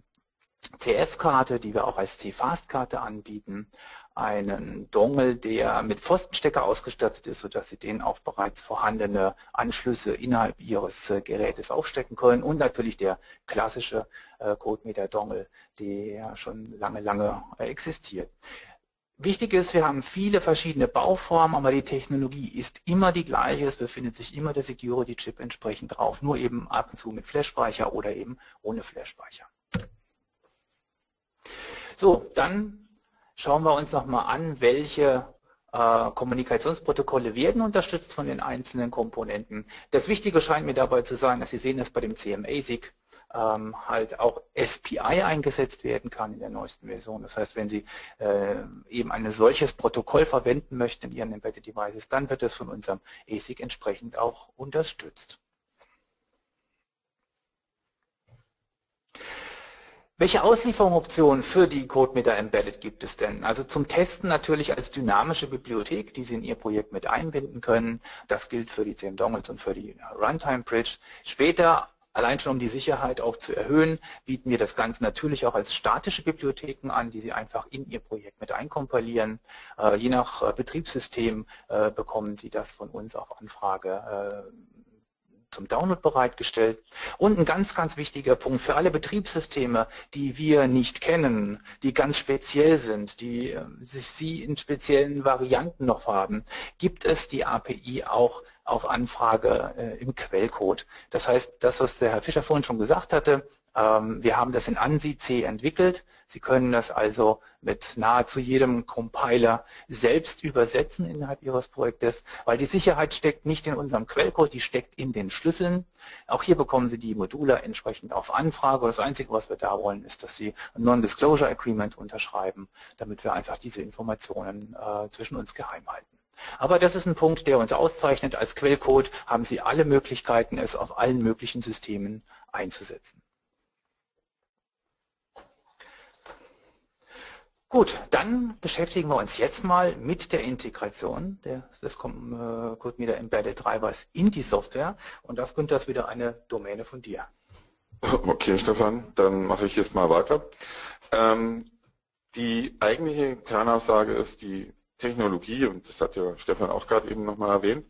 Speaker 2: CF-Karte, die wir auch als C-Fast-Karte anbieten, einen Dongle, der mit Pfostenstecker ausgestattet ist, sodass Sie den auf bereits vorhandene Anschlüsse innerhalb Ihres äh, Gerätes aufstecken können und natürlich der klassische äh, CodeMeter-Dongle, der schon lange, lange äh, existiert. Wichtig ist, wir haben viele verschiedene Bauformen, aber die Technologie ist immer die gleiche. Es befindet sich immer der Security-Chip entsprechend drauf, nur eben ab und zu mit Flash-Speicher oder eben ohne Flash-Speicher. So, dann schauen wir uns nochmal an, welche äh, Kommunikationsprotokolle werden unterstützt von den einzelnen Komponenten. Das Wichtige scheint mir dabei zu sein, dass Sie sehen, dass bei dem CMASIC ähm, halt auch SPI eingesetzt werden kann in der neuesten Version. Das heißt, wenn Sie äh, eben ein solches Protokoll verwenden möchten in Ihren Embedded Devices, dann wird es von unserem ASIC entsprechend auch unterstützt. Welche Auslieferungsoptionen für die CodeMeter Embedded gibt es denn? Also zum Testen natürlich als dynamische Bibliothek, die Sie in Ihr Projekt mit einbinden können. Das gilt für die CM Dongles und für die Runtime Bridge. Später Allein schon um die Sicherheit auch zu erhöhen, bieten wir das Ganze natürlich auch als statische Bibliotheken an, die Sie einfach in Ihr Projekt mit einkompilieren. Äh, je nach äh, Betriebssystem äh, bekommen Sie das von uns auf Anfrage zum Download bereitgestellt. Und ein ganz, ganz wichtiger Punkt für alle Betriebssysteme, die wir nicht kennen, die ganz speziell sind, die äh, Sie in speziellen Varianten noch haben, gibt es die API auch auf Anfrage äh, im Quellcode. Das heißt, das, was der Herr Fischer vorhin schon gesagt hatte, ähm, wir haben das in ANSI C entwickelt. Sie können das also mit nahezu jedem Compiler selbst übersetzen innerhalb Ihres Projektes, weil die Sicherheit steckt nicht in unserem Quellcode, die steckt in den Schlüsseln. Auch hier bekommen Sie die Module entsprechend auf Anfrage. Das Einzige, was wir da wollen, ist, dass Sie ein Non-Disclosure Agreement unterschreiben, damit wir einfach diese Informationen äh, zwischen uns geheim halten. Aber das ist ein Punkt, der uns auszeichnet. Als Quellcode haben Sie alle Möglichkeiten, es auf allen möglichen Systemen einzusetzen. Gut, dann beschäftigen wir uns jetzt mal mit der Integration des, CodeMeter Embedded Drivers in die Software. Und das, Günther, ist wieder eine Domäne von dir.
Speaker 3: Okay, Stefan, dann mache ich jetzt mal weiter. Ähm, die eigentliche Kernaussage ist, die Technologie, und das hat ja Stefan auch gerade eben nochmal erwähnt,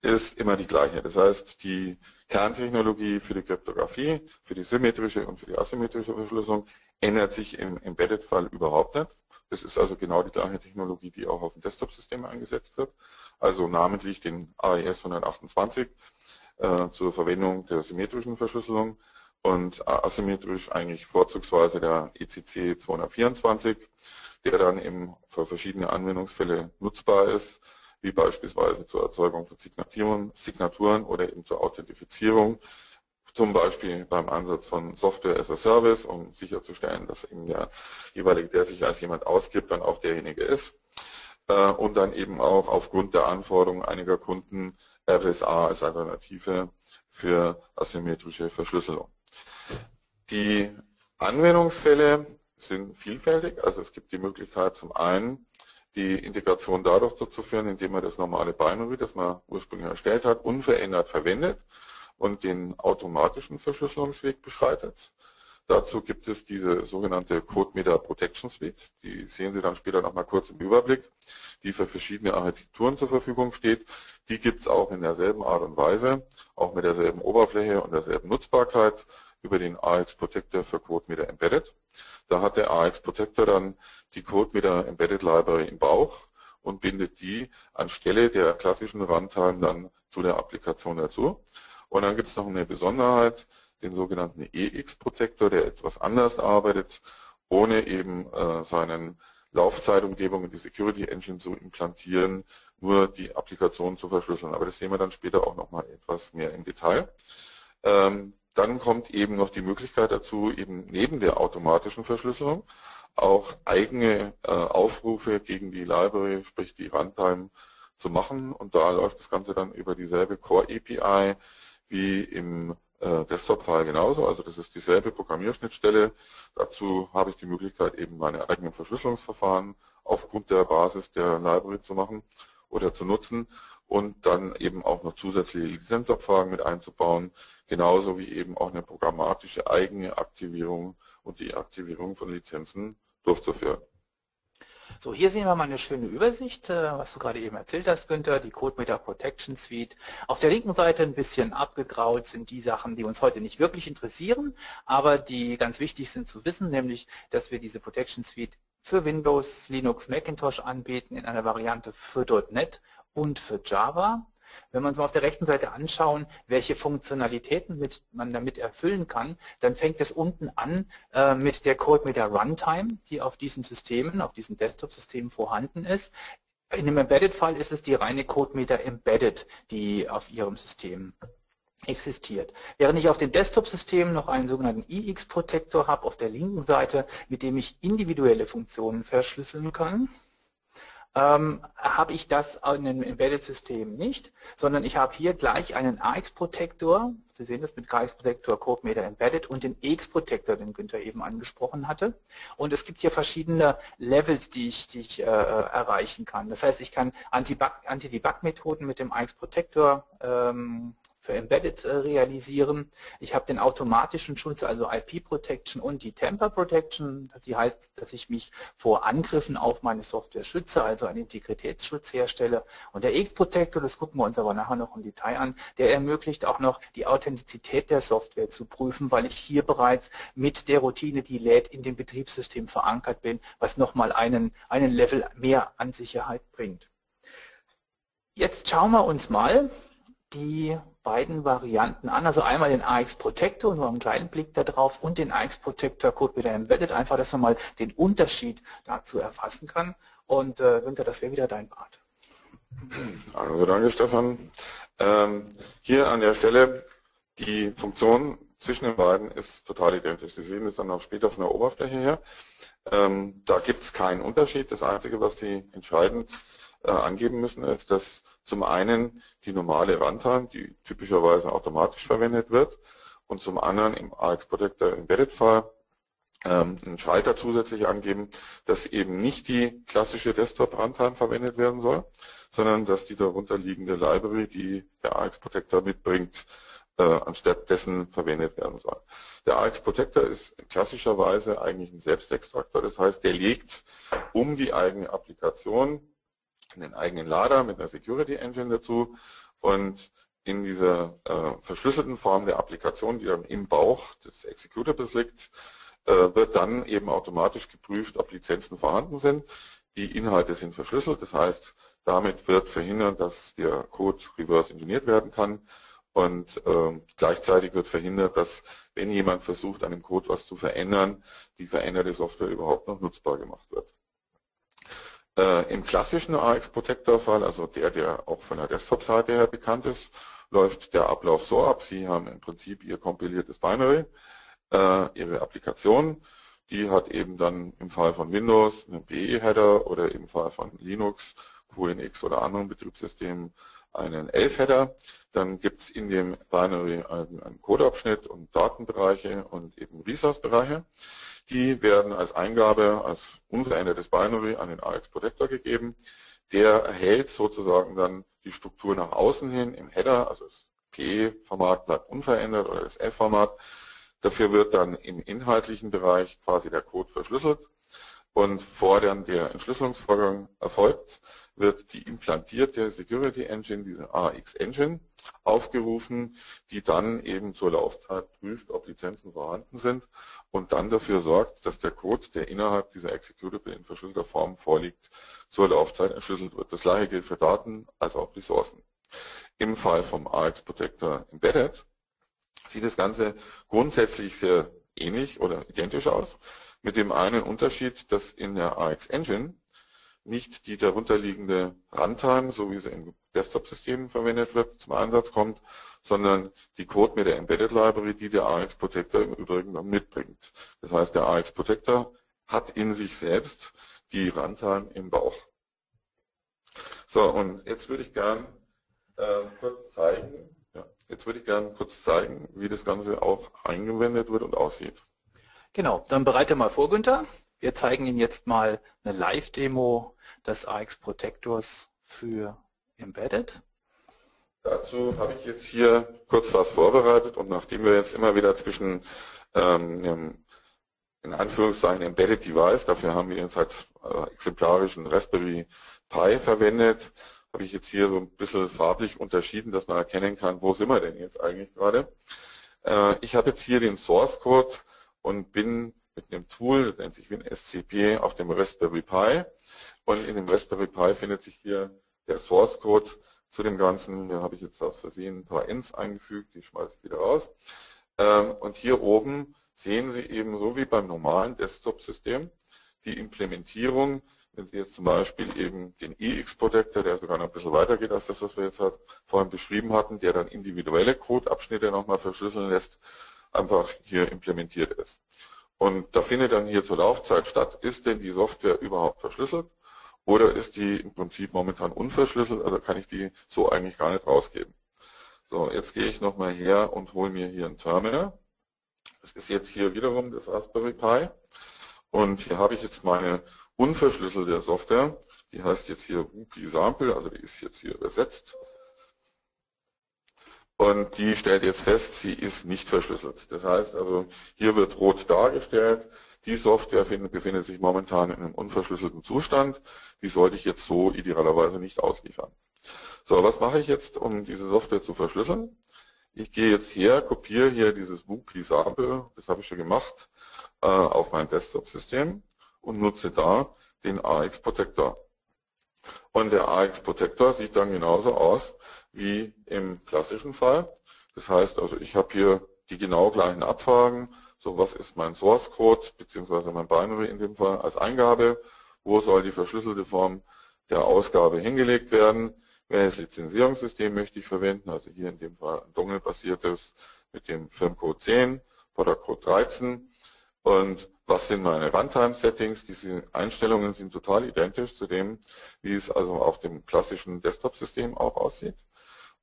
Speaker 3: ist immer die gleiche. Das heißt, die Kerntechnologie für die Kryptographie, für die symmetrische und für die asymmetrische Verschlüsselung ändert sich im Embedded-Fall überhaupt nicht. Das ist also genau die gleiche Technologie, die auch auf dem Desktop-System eingesetzt wird. Also namentlich den AES 128 äh, zur Verwendung der symmetrischen Verschlüsselung und asymmetrisch eigentlich vorzugsweise der ECC 224, der dann eben für verschiedene Anwendungsfälle nutzbar ist, wie beispielsweise zur Erzeugung von Signaturen, Signaturen oder eben zur Authentifizierung zum Beispiel beim Einsatz von Software as a Service, um sicherzustellen, dass eben der jeweilige, der sich als jemand ausgibt, dann auch derjenige ist. Äh, und dann eben auch aufgrund der Anforderungen einiger Kunden RSA als Alternative für asymmetrische Verschlüsselung. Die Anwendungsfälle sind vielfältig. Also es gibt die Möglichkeit zum einen, die Integration dadurch durchzuführen, indem man das normale Binary, das man ursprünglich erstellt hat, unverändert verwendet und den automatischen Verschlüsselungsweg beschreitet. Dazu gibt es diese sogenannte CodeMeter Protection Suite. Die sehen Sie dann später nochmal kurz im Überblick, die für verschiedene Architekturen zur Verfügung steht. Die gibt es auch in derselben Art und Weise, auch mit derselben Oberfläche und derselben Nutzbarkeit über den AX Protector für CodeMeter Embedded. Da hat der AX Protector dann die CodeMeter Embedded Library im Bauch und bindet die anstelle der klassischen Runtime dann zu der Applikation dazu. Und dann gibt es noch eine Besonderheit, den sogenannten EX-Protektor, der etwas anders arbeitet, ohne eben äh, seinen Laufzeitumgebungen, die Security Engine zu implantieren, nur die Applikation zu verschlüsseln. Aber das sehen wir dann später auch nochmal etwas mehr im Detail. Ähm, dann kommt eben noch die Möglichkeit dazu, eben neben der automatischen Verschlüsselung auch eigene äh, Aufrufe gegen die Library, sprich die Runtime, zu machen. Und da läuft das Ganze dann über dieselbe Core API wie im äh, Desktop-File genauso. Also das ist dieselbe Programmierschnittstelle. Dazu habe ich die Möglichkeit, eben meine eigenen Verschlüsselungsverfahren aufgrund der Basis der Library zu machen oder zu nutzen und dann eben auch noch zusätzliche Lizenzabfragen mit einzubauen, genauso wie eben auch eine programmatische eigene Aktivierung und die Aktivierung von Lizenzen durchzuführen.
Speaker 2: So, hier sehen wir mal eine schöne Übersicht, äh, was du gerade eben erzählt hast, Günther, die CodeMeter Protection Suite. Auf der linken Seite ein bisschen abgegraut sind die Sachen, die uns heute nicht wirklich interessieren, aber die ganz wichtig sind zu wissen, nämlich, dass wir diese Protection Suite für Windows, Linux, Macintosh anbieten in einer Variante für .NET und für Java. Wenn wir uns mal auf der rechten Seite anschauen, welche Funktionalitäten mit, man damit erfüllen kann, dann fängt es unten an äh, mit der Code mit der Runtime, die auf diesen Systemen, auf diesen Desktop-Systemen vorhanden ist. In dem Embedded-Fall ist es die reine CodeMeter Embedded, die auf Ihrem System existiert. Während ich auf den Desktop-Systemen noch einen sogenannten EX-Protector habe auf der linken Seite, mit dem ich individuelle Funktionen verschlüsseln kann, ähm, habe ich das in einem Embedded-System nicht, sondern ich habe hier gleich einen AX-Protektor, Sie sehen das mit KX-Protektor, CodeMeter Embedded und den EX-Protektor, den Günther eben angesprochen hatte. Und es gibt hier verschiedene Levels, die ich, die ich äh, erreichen kann. Das heißt, ich kann Anti-Debug-Methoden mit dem AX-Protektor ähm, für Embedded äh, realisieren. Ich habe den automatischen Schutz, also IP Protection und die Temper Protection. Die heißt, dass ich mich vor Angriffen auf meine Software schütze, also einen Integritätsschutz herstelle. Und der X Protector, das gucken wir uns aber nachher noch im Detail an, der ermöglicht auch noch die Authentizität der Software zu prüfen, weil ich hier bereits mit der Routine, die lädt, in dem Betriebssystem verankert bin, was nochmal einen, einen Level mehr an Sicherheit bringt. Jetzt schauen wir uns mal die beiden Varianten an. Also einmal den AX Protector, nur einen kleinen Blick darauf, und den AX Protector Code wieder Embedded, einfach, dass man mal den Unterschied dazu erfassen kann. Und äh, Günther, das wäre wieder dein Part.
Speaker 3: Also danke Stefan. Ähm, hier an der Stelle die Funktion zwischen den beiden ist total identisch. Sie sehen es dann auch später von der Oberfläche her. Ähm, da gibt es keinen Unterschied. Das Einzige, was Sie entscheidend äh, angeben müssen, ist, dass zum einen die normale Runtime, die typischerweise automatisch verwendet wird, und zum anderen im AX Protector Embedded File ähm, einen Schalter zusätzlich angeben, dass eben nicht die klassische Desktop Runtime verwendet werden soll, sondern dass die darunter liegende Library, die der AX Protector mitbringt, äh, anstatt dessen verwendet werden soll. Der AX Protector ist klassischerweise eigentlich ein Selbstextraktor, das heißt, der legt um die eigene Applikation einen eigenen Lader mit einer Security Engine dazu und in dieser äh, verschlüsselten Form der Applikation, die dann im Bauch des Executables liegt, äh, wird dann eben automatisch geprüft, ob Lizenzen vorhanden sind. Die Inhalte sind verschlüsselt, das heißt, damit wird verhindert, dass der Code reverse engineert werden kann und äh, gleichzeitig wird verhindert, dass wenn jemand versucht, an dem Code was zu verändern, die veränderte Software überhaupt noch nutzbar gemacht wird. Äh, Im klassischen AX Protector Fall, also der, der auch von der Desktop-Seite her bekannt ist, läuft der Ablauf so ab. Sie haben im Prinzip Ihr kompiliertes Binary, äh, Ihre Applikation, die hat eben dann im Fall von Windows einen PE-Header oder im Fall von Linux, QNX oder anderen Betriebssystemen einen Elf-Header. Dann gibt es in dem Binary einen, Codeabschnitt und Datenbereiche und eben Resource-Bereiche. Die werden als Eingabe, als unverändertes Binary an den AX Protector gegeben. Der erhält sozusagen dann die Struktur nach außen hin im Header, also das PE-Format bleibt unverändert oder das F-Format. Dafür wird dann im inhaltlichen Bereich quasi der Code verschlüsselt und vor dann der Entschlüsselungsvorgang erfolgt, wird die implantierte Security Engine, diese AX Engine, aufgerufen, die dann eben zur Laufzeit prüft, ob Lizenzen vorhanden sind und dann dafür sorgt, dass der Code, der innerhalb dieser Executable in verschlüsselter Form vorliegt, zur Laufzeit entschlüsselt wird. Das gleiche gilt für Daten als auch Ressourcen. Im Fall vom AX Protector Embedded sieht das Ganze grundsätzlich sehr ähnlich oder identisch aus, mit dem einen Unterschied, dass in der AX Engine nicht die darunterliegende Runtime, so wie sie im Desktop-System verwendet wird, zum Einsatz kommt, sondern die Code mit der Embedded Library, die der AX Protector im Übrigen dann mitbringt. Das heißt, der AX Protector hat in sich selbst die Runtime im Bauch. So, und jetzt würde ich gern äh, kurz zeigen, ja, jetzt würde ich gern kurz zeigen, wie das Ganze auch eingewendet wird und aussieht.
Speaker 2: Genau, dann bereite mal vor, Günther. Wir zeigen Ihnen jetzt mal eine Live-Demo des AX Protectors für Embedded.
Speaker 3: Dazu habe ich jetzt hier kurz was vorbereitet und nachdem wir jetzt immer wieder zwischen ähm, in Anführungszeichen Embedded Device, dafür haben wir jetzt halt äh, exemplarischen Raspberry Pi verwendet, habe ich jetzt hier so ein bisschen farblich unterschieden, dass man erkennen kann, wo sind wir denn jetzt eigentlich gerade. Äh, ich habe jetzt hier den Source Code und bin mit einem Tool, das nennt sich WinSCP, auf dem Raspberry Pi. Und in dem Raspberry Pi findet sich hier der Source Code zu dem Ganzen. Da habe ich jetzt aus Versehen ein paar Ins eingefügt, die schmeiße ich wieder raus. Ähm, und hier oben sehen Sie eben so wie beim normalen Desktop-System die Implementierung wenn Sie jetzt zum Beispiel eben den EX-Protector, der sogar noch ein bisschen weiter geht als das, was wir jetzt vorhin beschrieben hatten, der dann individuelle Codeabschnitte nochmal verschlüsseln lässt, einfach hier implementiert ist. Und da findet dann hier zur Laufzeit statt, ist denn die Software überhaupt verschlüsselt oder ist die im Prinzip momentan unverschlüsselt, also kann ich die so eigentlich gar nicht rausgeben. So, jetzt gehe ich nochmal her und hole mir hier ein Terminal. Das ist jetzt hier wiederum das Raspberry Pi. Und hier habe ich jetzt meine unverschlüsselte Software, die heißt jetzt hier Woopi Sample, also die ist jetzt hier übersetzt. Und die stellt jetzt fest, sie ist nicht verschlüsselt. Das heißt also, hier wird rot dargestellt, die Software befindet sich momentan in einem unverschlüsselten Zustand. Die sollte ich jetzt so idealerweise nicht ausliefern. So, was mache ich jetzt, um diese Software zu verschlüsseln? Ich gehe jetzt her, kopiere hier dieses Woopi Sample, das habe ich schon gemacht, äh, auf mein Desktop-System und nutze da den AX Protector. Und der AX Protector sieht dann genauso aus wie im klassischen Fall. Das heißt also, ich habe hier die genau gleichen Abfragen. So, was ist mein Source Code, beziehungsweise mein Binary in dem Fall als Eingabe? Wo soll die verschlüsselte Form der Ausgabe hingelegt werden? Welches Lizenzierungssystem möchte ich verwenden? Also hier in dem Fall ein Dongle-basiertes mit dem Firmcode 10 oder Code 13. Und was sind meine Runtime-Settings? Diese Einstellungen sind total identisch zu dem, wie es also auf dem klassischen Desktop-System auch aussieht.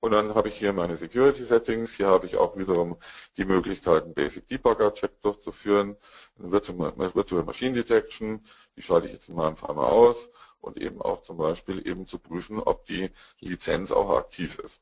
Speaker 3: Und dann habe ich hier meine Security Settings. Hier habe ich auch wiederum die Möglichkeiten, Basic Debugger Check durchzuführen. Virtual Machine Detection, die schalte ich jetzt in meinem Fall mal aus. Und eben auch zum Beispiel eben zu prüfen, ob die Lizenz auch aktiv ist.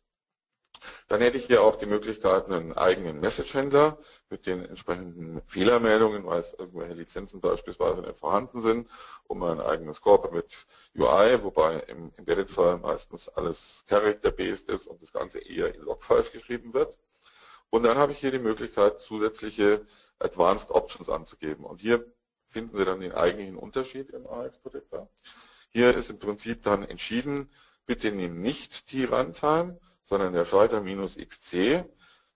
Speaker 3: Dann hätte ich hier auch die Möglichkeit, einen eigenen Message-Händler mit den entsprechenden Fehlermeldungen, weil es irgendwelche Lizenzen beispielsweise nicht vorhanden sind, um ein eigenes Corporate mit UI, wobei im Embedded-Fall meistens alles Character-based ist und das Ganze eher in Logfiles geschrieben wird. Und dann habe ich hier die Möglichkeit, zusätzliche Advanced Options anzugeben. Und hier finden Sie dann den eigentlichen Unterschied im AX Protector. Hier ist im Prinzip dann entschieden, bitte nehmen nicht die Runtime, sondern der Schalter minus XC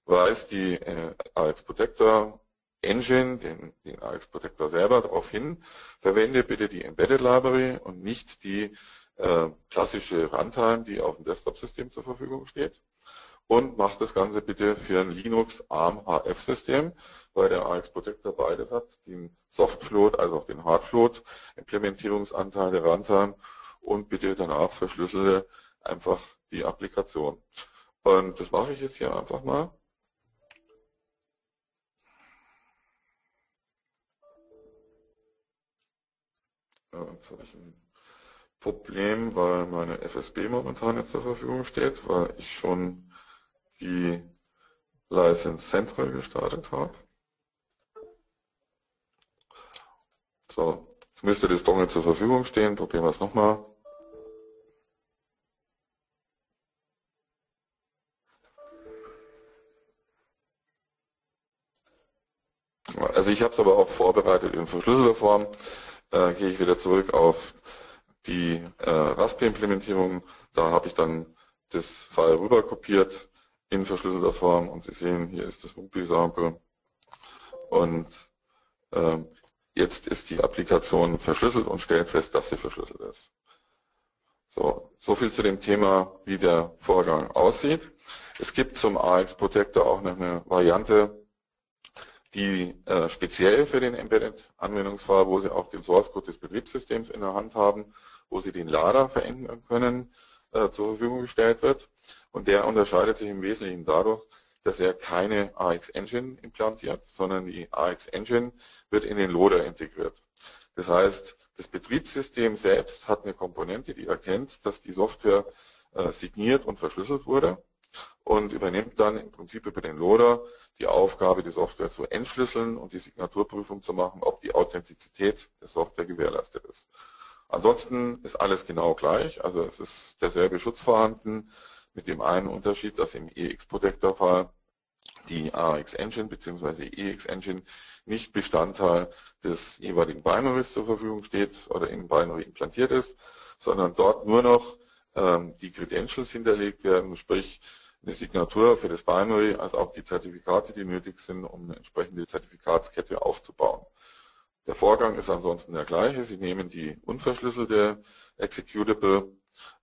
Speaker 3: weist die äh, AX Protector Engine, den, den AX Protector selber darauf hin, verwende bitte die Embedded Library und nicht die äh, klassische Runtime, die auf dem Desktop-System zur Verfügung steht. Und macht das Ganze bitte für ein Linux ARM HF-System, weil der AX Protector beides hat, den Softfloat, also auch den Hardfloat, Implementierungsanteil der Runtime und bitte danach verschlüssele einfach die Applikation. Und das mache ich jetzt hier einfach mal. Jetzt habe ich ein Problem, weil meine FSB momentan jetzt zur Verfügung steht, weil ich schon die License Central gestartet habe. So, jetzt müsste das Dongle zur Verfügung stehen. Probieren wir es nochmal. Ich habe es aber auch vorbereitet in verschlüsselter Form. Äh, gehe ich wieder zurück auf die äh, Raspberry-Implementierung. Da habe ich dann das File rüber kopiert in verschlüsselter Form und Sie sehen, hier ist das Ruby-Sample und äh, jetzt ist die Applikation verschlüsselt und stellt fest, dass sie verschlüsselt ist. So, so viel zu dem Thema, wie der Vorgang aussieht. Es gibt zum AX Protector auch noch eine Variante, die äh, speziell für den Embedded Anwendungsfall, wo Sie auch den Source Code des Betriebssystems in der Hand haben, wo Sie den Lader verändern können, äh, zur Verfügung gestellt wird. Und der unterscheidet sich im Wesentlichen dadurch, dass er keine AX Engine implantiert, sondern die AX Engine wird in den Loader integriert. Das heißt, das Betriebssystem selbst hat eine Komponente, die erkennt, dass die Software äh, signiert und verschlüsselt wurde und übernimmt dann im Prinzip über den Loader die Aufgabe, die Software zu entschlüsseln und die Signaturprüfung zu machen, ob die Authentizität der Software gewährleistet ist. Ansonsten ist alles genau gleich, also es ist derselbe Schutz vorhanden, mit dem einen Unterschied, dass im EX-Protector-Fall die AX Engine bzw. EX Engine nicht Bestandteil des jeweiligen Binaries zur Verfügung steht oder im Binary implantiert ist, sondern dort nur noch ähm, die Credentials hinterlegt werden, sprich eine Signatur für das Binary, als auch die Zertifikate, die nötig sind, um eine entsprechende Zertifikatskette aufzubauen. Der Vorgang ist ansonsten der gleiche. Sie nehmen die unverschlüsselte Executable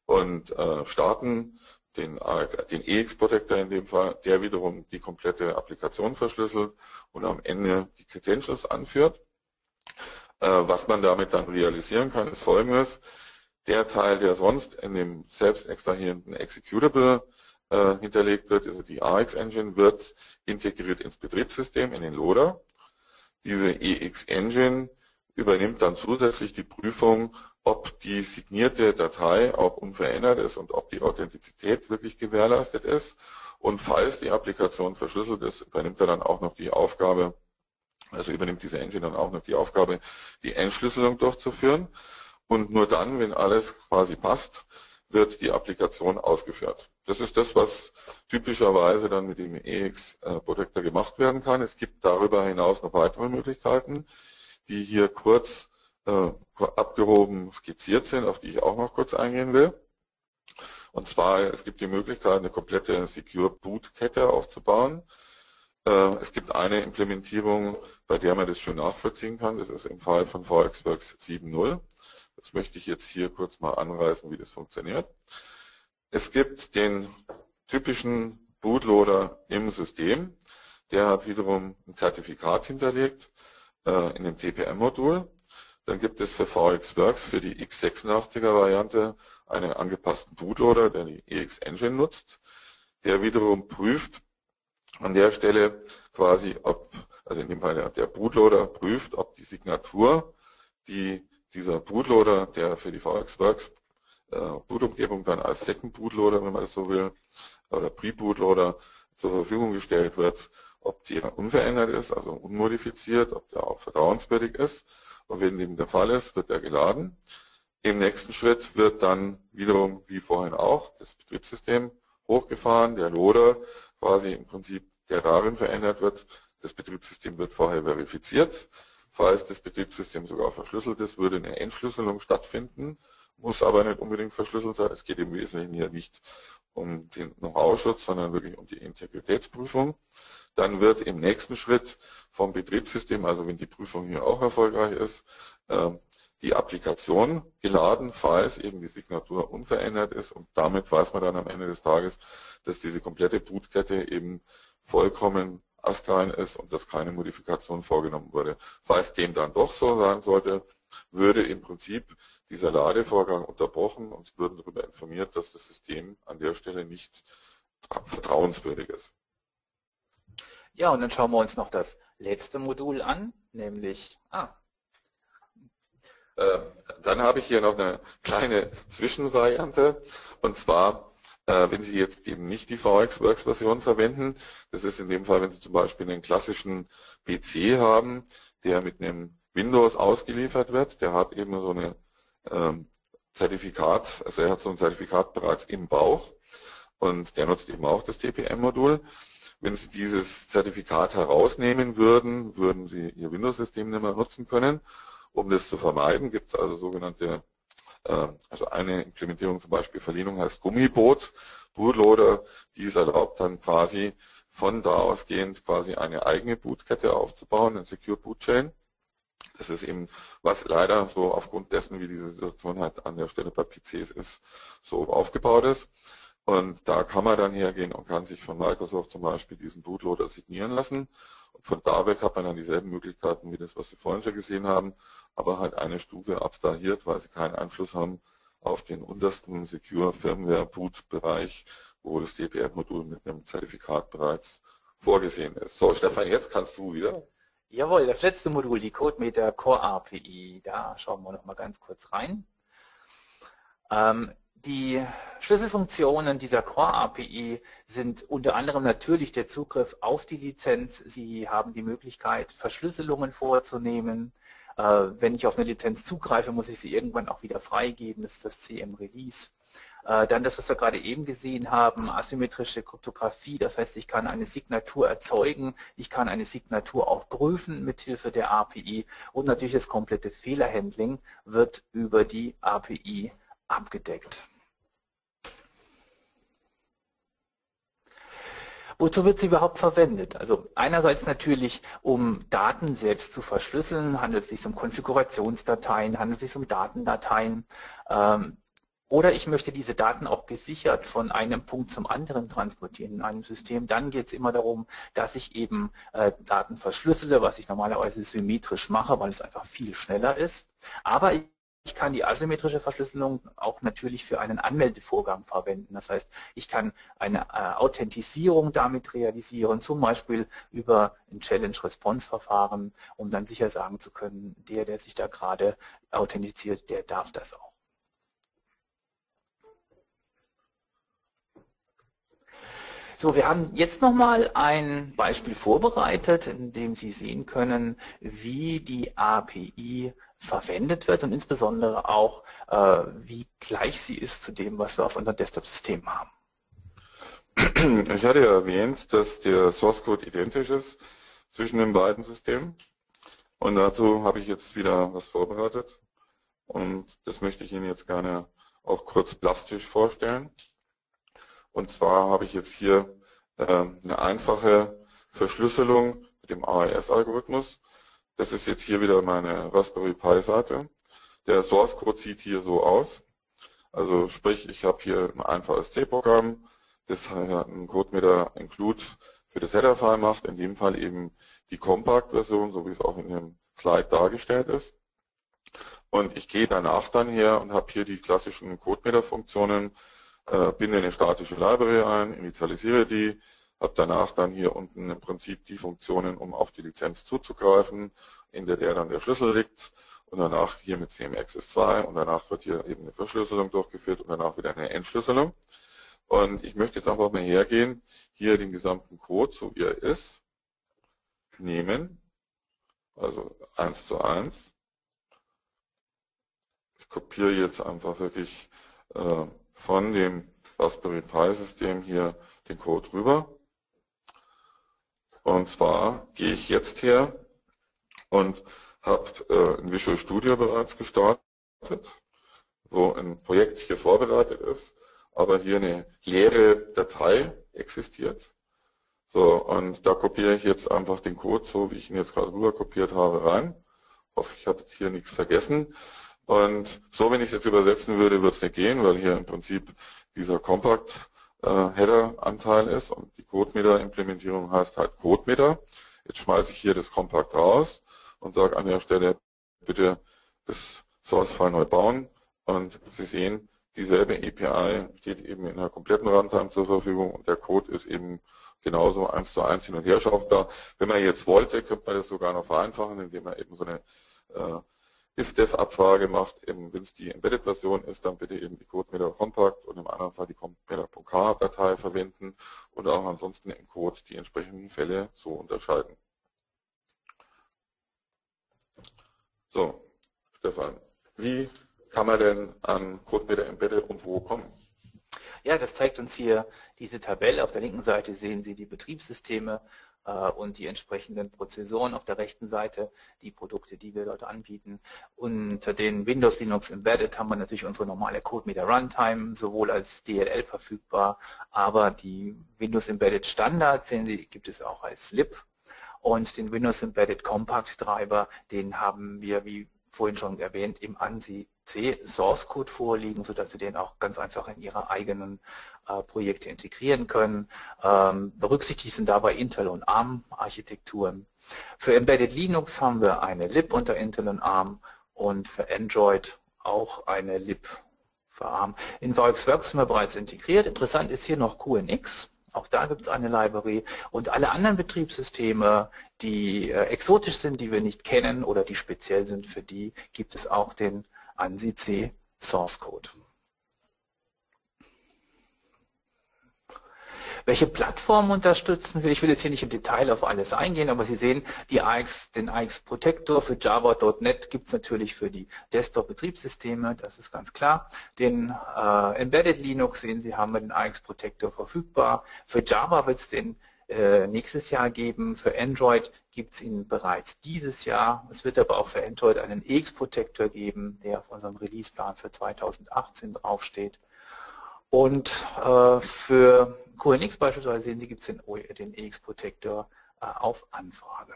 Speaker 3: und äh, starten den, den EX-Protector in dem Fall, der wiederum die komplette Applikation verschlüsselt und am Ende die Credentials anführt. Äh, was man damit dann realisieren kann, ist folgendes. Der Teil, der sonst in dem selbst extrahierenden Executable äh, hinterlegt wird, also die AX-Engine, wird integriert ins Betriebssystem, in den Loader. Diese EX-Engine übernimmt dann zusätzlich die Prüfung, ob die signierte Datei auch unverändert ist und ob die Authentizität wirklich gewährleistet ist. Und falls die Applikation verschlüsselt ist, übernimmt er dann auch noch die Aufgabe, also übernimmt diese Engine dann auch noch die Aufgabe, die Entschlüsselung durchzuführen. Und nur dann, wenn alles quasi passt, wird die Applikation ausgeführt. Das ist das, was typischerweise dann mit dem EX-Protector gemacht werden kann. Es gibt darüber hinaus noch weitere Möglichkeiten, die hier kurz äh, abgehoben skizziert sind, auf die ich auch noch kurz eingehen will. Und zwar, es gibt die Möglichkeit, eine komplette Secure Boot Kette aufzubauen. Äh, es gibt eine Implementierung, bei der man das schön nachvollziehen kann. Das ist im Fall von VXWorks 7.0. Das möchte ich jetzt hier kurz mal anreißen, wie das funktioniert. Es gibt den typischen Bootloader im System. Der hat wiederum ein Zertifikat hinterlegt äh, in dem TPM-Modul. Dann gibt es für VxWorks für die x86er Variante einen angepassten Bootloader, der die EX Engine nutzt, der wiederum prüft an der Stelle quasi, ob, also in dem Fall der Bootloader prüft, ob die Signatur, die dieser Bootloader, der für die VxWorks äh, Bootumgebung dann als Second Bootloader, wenn man das so will, oder Pre-Bootloader zur Verfügung gestellt wird, ob der unverändert ist, also unmodifiziert, ob der auch vertrauenswürdig ist und wenn dem der Fall ist, wird er geladen. Im nächsten Schritt wird dann wiederum, wie vorhin auch, das Betriebssystem hochgefahren, der Loader quasi im Prinzip, der darin verändert wird. Das Betriebssystem wird vorher verifiziert. Falls das Betriebssystem sogar verschlüsselt ist, würde eine Entschlüsselung stattfinden, muss aber nicht unbedingt verschlüsselt sein. Es geht im Wesentlichen hier nicht um den Know-how-Schutz, sondern wirklich um die Integritätsprüfung. Dann wird im nächsten Schritt vom Betriebssystem, also wenn die Prüfung hier auch erfolgreich ist, ähm, die Applikation geladen, falls eben die Signatur unverändert ist und damit weiß man dann am Ende des Tages, dass diese komplette Bootkette eben vollkommen astrein ist und dass keine Modifikation vorgenommen wurde. Falls dem dann doch so sein sollte, würde im Prinzip dieser Ladevorgang unterbrochen und Sie würden darüber informiert, dass das System an der Stelle nicht vertrauenswürdig ist.
Speaker 2: Ja, und dann schauen wir uns noch das letzte Modul an, nämlich, ah.
Speaker 3: Äh, dann habe ich hier noch eine kleine Zwischenvariante und zwar, wenn Sie jetzt eben nicht die VxWorks-Version verwenden, das ist in dem Fall, wenn Sie zum Beispiel einen klassischen PC haben, der mit einem Windows ausgeliefert wird, der hat eben so eine ähm, Zertifikat, also er hat so ein Zertifikat bereits im Bauch und der nutzt eben auch das TPM-Modul. Wenn Sie dieses Zertifikat herausnehmen würden, würden Sie Ihr Windows-System nicht mehr nutzen können. Um das zu vermeiden, gibt es also sogenannte, äh, also eine Implementierung zum Beispiel Linux heißt Gummiboot, Bootloader, die es erlaubt dann quasi von da ausgehend quasi eine eigene Bootkette aufzubauen, ein Secure Boot Chain Das ist eben, was leider so aufgrund dessen, wie diese Situation halt an der Stelle bei PCs ist, so aufgebaut ist. Und da kann man dann hergehen und kann sich von Microsoft zum Beispiel diesen Bootloader signieren lassen. Von da weg hat man dann dieselben Möglichkeiten wie das, was Sie vorhin schon gesehen haben, aber halt eine Stufe abstrahiert, weil Sie keinen Einfluss haben auf den untersten Secure Firmware Boot Bereich, wo das DPF-Modul mit einem Zertifikat bereits vorgesehen ist. So, Stefan, jetzt kannst du wieder.
Speaker 2: Jawohl, das letzte Modul, die CodeMeter Core API, da schauen wir noch mal ganz kurz rein. Ähm, die Schlüsselfunktionen dieser Core API sind unter anderem natürlich der Zugriff auf die Lizenz. Sie haben die Möglichkeit, Verschlüsselungen vorzunehmen. Äh, wenn ich auf eine Lizenz zugreife, muss ich sie irgendwann auch wieder freigeben. Das ist das CM Release. Äh, dann das, was wir gerade eben gesehen haben, asymmetrische Kryptographie. Das heißt, ich kann eine Signatur erzeugen. Ich kann eine Signatur auch prüfen mithilfe der API. Und natürlich das komplette Fehlerhandling wird über die API abgedeckt. Wozu wird sie überhaupt verwendet? Also einerseits natürlich, um Daten selbst zu verschlüsseln, handelt es sich um Konfigurationsdateien, handelt es sich um Datendateien. Ähm, oder ich möchte diese Daten auch gesichert von einem Punkt zum anderen transportieren in einem System. Dann geht es immer darum, dass ich eben äh, Daten verschlüssele, was ich normalerweise symmetrisch mache, weil es einfach viel schneller ist. Aber ich ich kann die asymmetrische Verschlüsselung auch natürlich für einen Anmeldevorgang verwenden. Das heißt, ich kann eine äh, Authentisierung damit realisieren, zum Beispiel über ein Challenge-Response-Verfahren, um dann sicher sagen zu können, der, der sich da gerade authentiziert, der darf das auch. So, wir haben jetzt nochmal ein Beispiel vorbereitet, in dem Sie sehen können, wie die API verwendet wird und insbesondere auch, äh, wie gleich sie ist zu dem, was wir auf unserem Desktop-System haben.
Speaker 3: Ich hatte ja erwähnt, dass der Source Code identisch ist zwischen den beiden Systemen. Und dazu habe ich jetzt wieder was vorbereitet. Und das möchte ich Ihnen jetzt gerne auch kurz plastisch vorstellen. Und zwar habe ich jetzt hier äh, eine einfache Verschlüsselung mit dem AES-Algorithmus. Das ist jetzt hier wieder meine Raspberry Pi Seite. Der Source Code sieht hier so aus. Also sprich, ich habe hier ein einfaches C-Programm, das einen CodeMeter Include für das Header-File macht, in dem Fall eben die Compact-Version, so wie es auch in dem Slide dargestellt ist. Und ich gehe danach dann her und habe hier die klassischen CodeMeter-Funktionen, äh, binde eine statische Library ein, initialisiere die, habe danach dann hier unten im Prinzip die Funktionen, um auf die Lizenz zuzugreifen, in der der dann der Schlüssel liegt und danach hier mit CMXS2 und danach wird hier eben eine Verschlüsselung durchgeführt und danach wieder eine Entschlüsselung. Und ich möchte jetzt einfach mal hergehen, hier den gesamten Code, so wie er ist, nehmen, also eins zu eins. Ich kopiere jetzt einfach wirklich äh, von dem Raspberry Pi System hier den Code rüber. Und zwar gehe ich jetzt her und habe äh, in Visual Studio bereits gestartet, wo ein Projekt hier vorbereitet ist, aber hier eine leere Datei existiert. So, und da kopiere ich jetzt einfach den Code, so wie ich ihn jetzt gerade rüber kopiert habe, rein. Hoffe, ich habe jetzt hier nichts vergessen. Und so, wenn ich jetzt übersetzen würde, wird es nicht gehen, weil hier im Prinzip dieser Compact äh, ist und die CodeMeter-Implementierung heißt halt CodeMeter. Jetzt schmeiße ich hier das Compact raus und sage an der Stelle bitte das Source-File neu bauen und Sie sehen, dieselbe API steht eben in der kompletten Runtime zur Verfügung und der Code ist eben genauso eins zu eins hin und her schaufbar. Wenn man jetzt wollte, könnte man das sogar noch vereinfachen, indem man eben so eine äh, if-def-Abfrage macht, wenn es die Embedded-Version ist, dann bitte eben die CodeMeter Compact und im anderen Fall die CodeMeter.k-Datei verwenden und auch ansonsten im Code die entsprechenden Fälle so unterscheiden. So, Stefan, wie kann man denn an CodeMeter Embedded und wo kommen?
Speaker 2: Ja, das zeigt uns hier diese Tabelle. Auf der linken Seite sehen Sie die Betriebssysteme und die entsprechenden Prozessoren auf der rechten Seite, die Produkte, die wir dort anbieten. Unter den Windows Linux Embedded haben wir natürlich unsere normale CodeMeter Runtime, sowohl als DLL verfügbar, aber die Windows Embedded Standard, sehen Sie, gibt es auch als LIB und den Windows Embedded Compact Treiber, den haben wir, wie vorhin schon erwähnt, im ANSI C Source Code vorliegen, sodass Sie den auch ganz einfach in Ihre eigenen äh, Projekte integrieren können. Ähm, berücksichtigt sind dabei Intel und ARM Architekturen. Für Embedded Linux haben wir eine lib unter Intel und ARM und für Android auch eine lib für ARM. In VxWorks sind wir bereits integriert. Interessant ist hier noch QNX. Auch da gibt es eine Library und alle anderen Betriebssysteme, die äh, exotisch sind, die wir nicht kennen oder die speziell sind, für die gibt es auch den ANSI C Source Code. Welche Plattformen unterstützen wir? Ich will jetzt hier nicht im Detail auf alles eingehen, aber Sie sehen, die AX, den AX Protector für Java.NET gibt es natürlich für die Desktop-Betriebssysteme, das ist ganz klar. Den äh, Embedded Linux sehen Sie, haben wir den AX Protector verfügbar. Für Java wird es den äh, nächstes Jahr geben. Für Android gibt es ihn bereits dieses Jahr. Es wird aber auch für Android einen EX Protector geben, der auf unserem Releaseplan für 2018 draufsteht. Und äh, für QNX beispielsweise sehen Sie, gibt es den, den EX-Protector äh, auf Anfrage.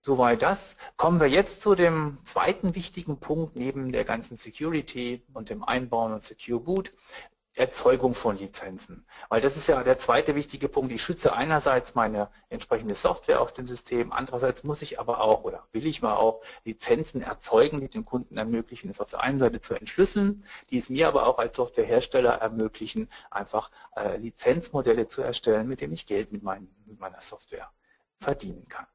Speaker 2: Soweit das. Kommen wir jetzt zu dem zweiten wichtigen Punkt neben der ganzen Security und dem Einbauen und Secure Boot. Erzeugung von Lizenzen. Weil das ist ja der zweite wichtige Punkt. Ich schütze einerseits meine entsprechende Software auf dem System, andererseits muss ich aber auch oder will ich mal auch Lizenzen erzeugen, die den Kunden ermöglichen, es auf der einen Seite zu entschlüsseln, die es mir aber auch als Softwarehersteller ermöglichen, einfach äh, Lizenzmodelle zu erstellen, mit denen ich Geld mit, mein, mit meiner Software verdienen kann.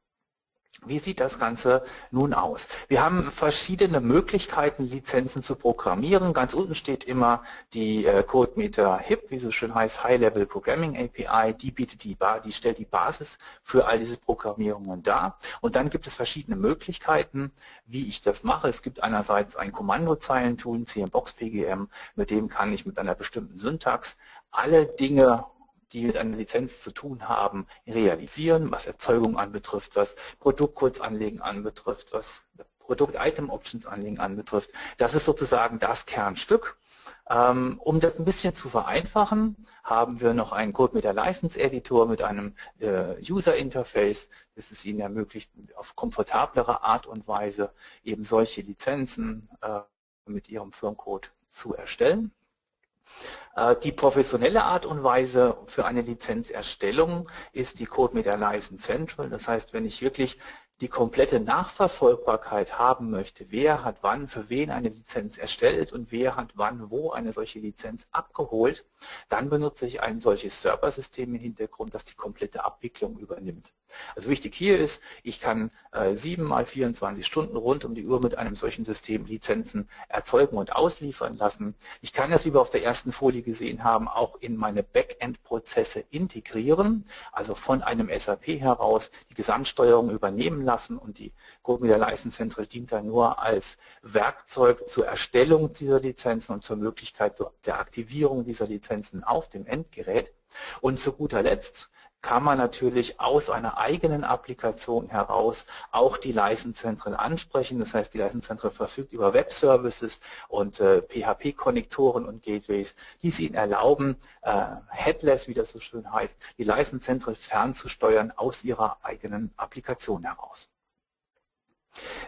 Speaker 2: Wie sieht das Ganze nun aus? Wir haben verschiedene Möglichkeiten, Lizenzen zu programmieren. Ganz unten steht immer die äh, CodeMeter HIP, wie so schön heißt, High Level Programming API. Die bietet die, die stellt die Basis für all diese Programmierungen dar. Und dann gibt es verschiedene Möglichkeiten, wie ich das mache. Es gibt einerseits ein Kommandozeilentool, CMBox PGM, mit dem kann ich mit einer bestimmten Syntax alle Dinge die mit einer Lizenz zu tun haben, realisieren, was Erzeugung anbetrifft, was Produktcodes anlegen anbetrifft, was Produkt-Item-Options anlegen anbetrifft. Das ist sozusagen das Kernstück. Ähm, um das ein bisschen zu vereinfachen, haben wir noch einen Code mit der License Editor mit einem äh, User Interface, das es Ihnen ermöglicht, auf komfortablere Art und Weise eben solche Lizenzen äh, mit Ihrem Firmcode zu erstellen. Äh, die professionelle Art und Weise für eine Lizenzerstellung ist die Code der License Central. Das heißt, wenn ich wirklich die komplette Nachverfolgbarkeit haben möchte, wer hat wann für wen eine Lizenz erstellt und wer hat wann wo eine solche Lizenz abgeholt, dann benutze ich ein solches Serversystem im Hintergrund, das die komplette Abwicklung übernimmt. Also wichtig hier ist, ich kann äh, 7 mal 24 Stunden rund um die Uhr mit einem solchen System Lizenzen erzeugen und ausliefern lassen. Ich kann das, wie wir auf der ersten Folie gesehen haben, auch in meine Backend-Prozesse integrieren, also von einem SAP heraus die Gesamtsteuerung übernehmen lassen und die GoMedia License Central dient dann nur als Werkzeug zur Erstellung dieser Lizenzen und zur Möglichkeit der Aktivierung dieser Lizenzen auf dem Endgerät. Und zu guter Letzt kann man natürlich aus einer eigenen Applikation heraus auch die Leistenzentren ansprechen. Das heißt, die Leistenzentren verfügt über Web-Services und äh, PHP-Konnektoren und Gateways, die es ihnen erlauben, äh, headless, wie das so schön heißt, die Leistenzentren fernzusteuern aus ihrer eigenen Applikation heraus.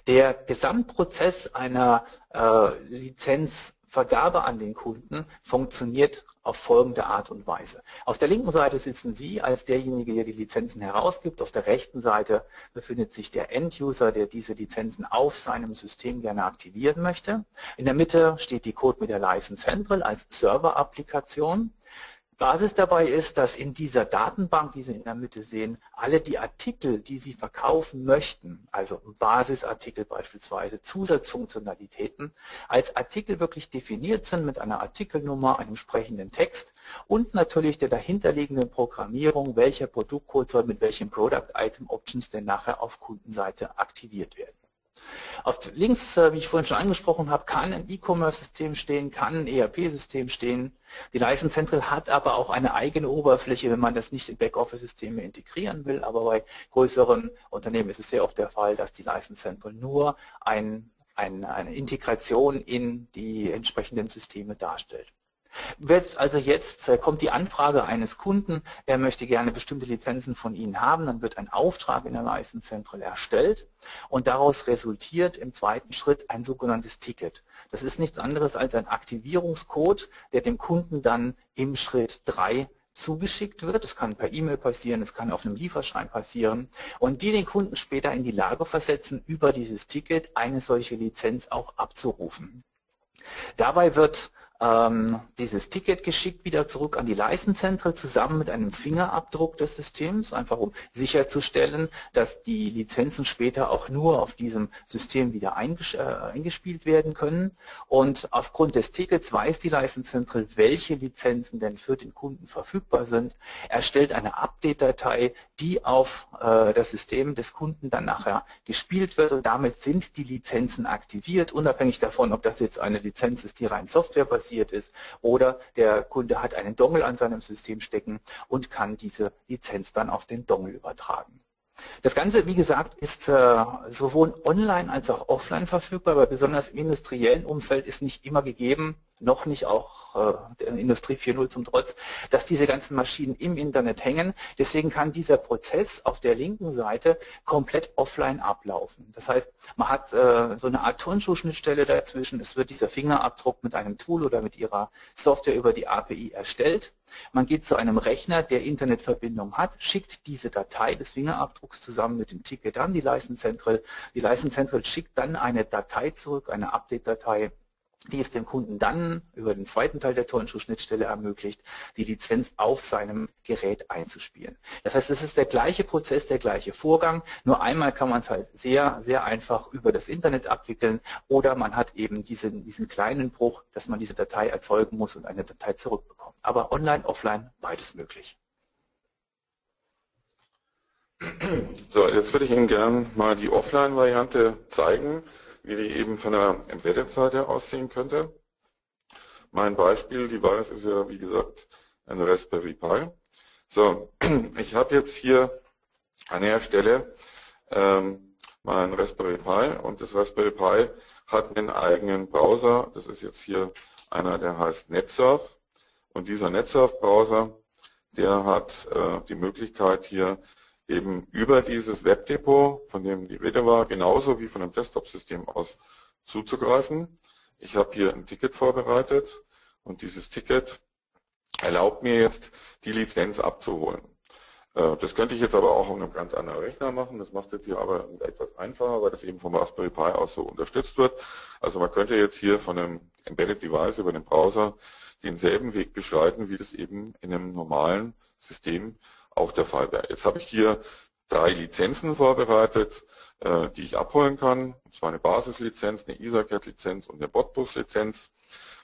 Speaker 2: Der Gesamtprozess einer äh, Lizenz Vergabe an den Kunden funktioniert auf folgende Art und Weise. Auf der linken Seite sitzen Sie als derjenige, der die Lizenzen herausgibt. Auf der rechten Seite befindet sich der End-User, der diese Lizenzen auf seinem System gerne aktivieren möchte. In der Mitte steht die Code mit der License Central als Server-Applikation. Basis dabei ist, dass in dieser Datenbank, die Sie in der Mitte sehen, alle die Artikel, die Sie verkaufen möchten, also Basisartikel beispielsweise, Zusatzfunktionalitäten, als Artikel wirklich definiert sind mit einer Artikelnummer, einem entsprechenden Text und natürlich der dahinterliegenden Programmierung, welcher Produktcode soll mit welchen Product Item Options denn nachher auf Kundenseite aktiviert werden. Auf links, äh, wie ich vorhin schon angesprochen habe, kann ein E-Commerce-System stehen, kann ein ERP-System stehen. Die License Central hat aber auch eine eigene Oberfläche, wenn man das nicht in Backoffice-Systeme integrieren will. Aber bei größeren Unternehmen ist es sehr oft der Fall, dass die License Central nur ein, ein, eine Integration in die entsprechenden Systeme darstellt. Wird also jetzt äh, kommt die Anfrage eines Kunden, er möchte gerne bestimmte Lizenzen von Ihnen haben, dann wird ein Auftrag in der License Central erstellt und daraus resultiert im zweiten Schritt ein sogenanntes Ticket. Das ist nichts anderes als ein Aktivierungscode, der dem Kunden dann im Schritt 3 zugeschickt wird. Es kann per E-Mail passieren, es kann auf einem Lieferschein passieren und die den Kunden später in die Lage versetzen, über dieses Ticket eine solche Lizenz auch abzurufen. Dabei wird ähm, dieses Ticket geschickt wieder zurück an die Leistenzentren zusammen mit einem Fingerabdruck des Systems, einfach um sicherzustellen, dass die Lizenzen später auch nur auf diesem System wieder äh, eingespielt werden können. Und aufgrund des Tickets weiß die Leistenzentren, welche Lizenzen denn für den Kunden verfügbar sind, erstellt eine Update-Datei, die auf äh, das System des Kunden dann nachher gespielt wird und damit sind die Lizenzen aktiviert, unabhängig davon, ob das jetzt eine Lizenz ist, die rein softwarebasiert passiert ist oder der Kunde hat einen Dongle an seinem System stecken und kann diese Lizenz dann auf den Dongle übertragen. Das Ganze, wie gesagt, ist äh, sowohl online als auch offline verfügbar, aber besonders im industriellen Umfeld ist nicht immer gegeben, noch nicht auch äh, der Industrie 4.0 zum Trotz, dass diese ganzen Maschinen im Internet hängen. Deswegen kann dieser Prozess auf der linken Seite komplett offline ablaufen. Das heißt, man hat äh, so eine Art Turnschuhschnittstelle dazwischen. Es wird dieser Fingerabdruck mit einem Tool oder mit Ihrer Software über die API erstellt. Man geht zu einem Rechner, der Internetverbindung hat, schickt diese Datei des Fingerabdrucks zusammen mit dem Ticket an die License Central. Die License Central schickt dann eine Datei zurück, eine Update-Datei die es dem Kunden dann über den zweiten Teil der Turnschuh-Schnittstelle ermöglicht, die Lizenz auf seinem Gerät einzuspielen. Das heißt, es ist der gleiche Prozess, der gleiche Vorgang, nur einmal kann man es halt sehr, sehr einfach über das Internet abwickeln oder man hat eben diesen, diesen kleinen Bruch, dass man diese Datei erzeugen muss und eine Datei zurückbekommt. Aber online, offline, beides möglich.
Speaker 3: So, jetzt würde ich Ihnen gerne mal die Offline-Variante zeigen wie die eben von der Embedded-Seite aussehen könnte. Mein Beispiel, Device ist ja wie gesagt ein Raspberry Pi. So, ich habe jetzt hier an der Stelle ähm, mein Raspberry Pi und das Raspberry Pi hat einen eigenen Browser. Das ist jetzt hier einer, der heißt NetSurf. Und dieser NetSurf-Browser, der hat äh, die Möglichkeit hier eben über dieses Webdepot, von dem die Rede war, genauso wie von dem Desktop-System aus zuzugreifen. Ich habe hier ein Ticket vorbereitet und dieses Ticket erlaubt mir jetzt, die Lizenz abzuholen. Äh, das könnte ich jetzt aber auch auf einem ganz anderen Rechner machen. Das macht jetzt hier aber etwas einfacher, weil das eben vom Raspberry Pi aus so unterstützt wird. Also man könnte jetzt hier von einem Embedded Device über den Browser denselben Weg beschreiten, wie das eben in einem normalen System auch der Fall wäre. Jetzt habe ich hier drei Lizenzen vorbereitet, äh, die ich abholen kann. Und zwar eine Basislizenz, eine EtherCAT-Lizenz und eine Botbus-Lizenz.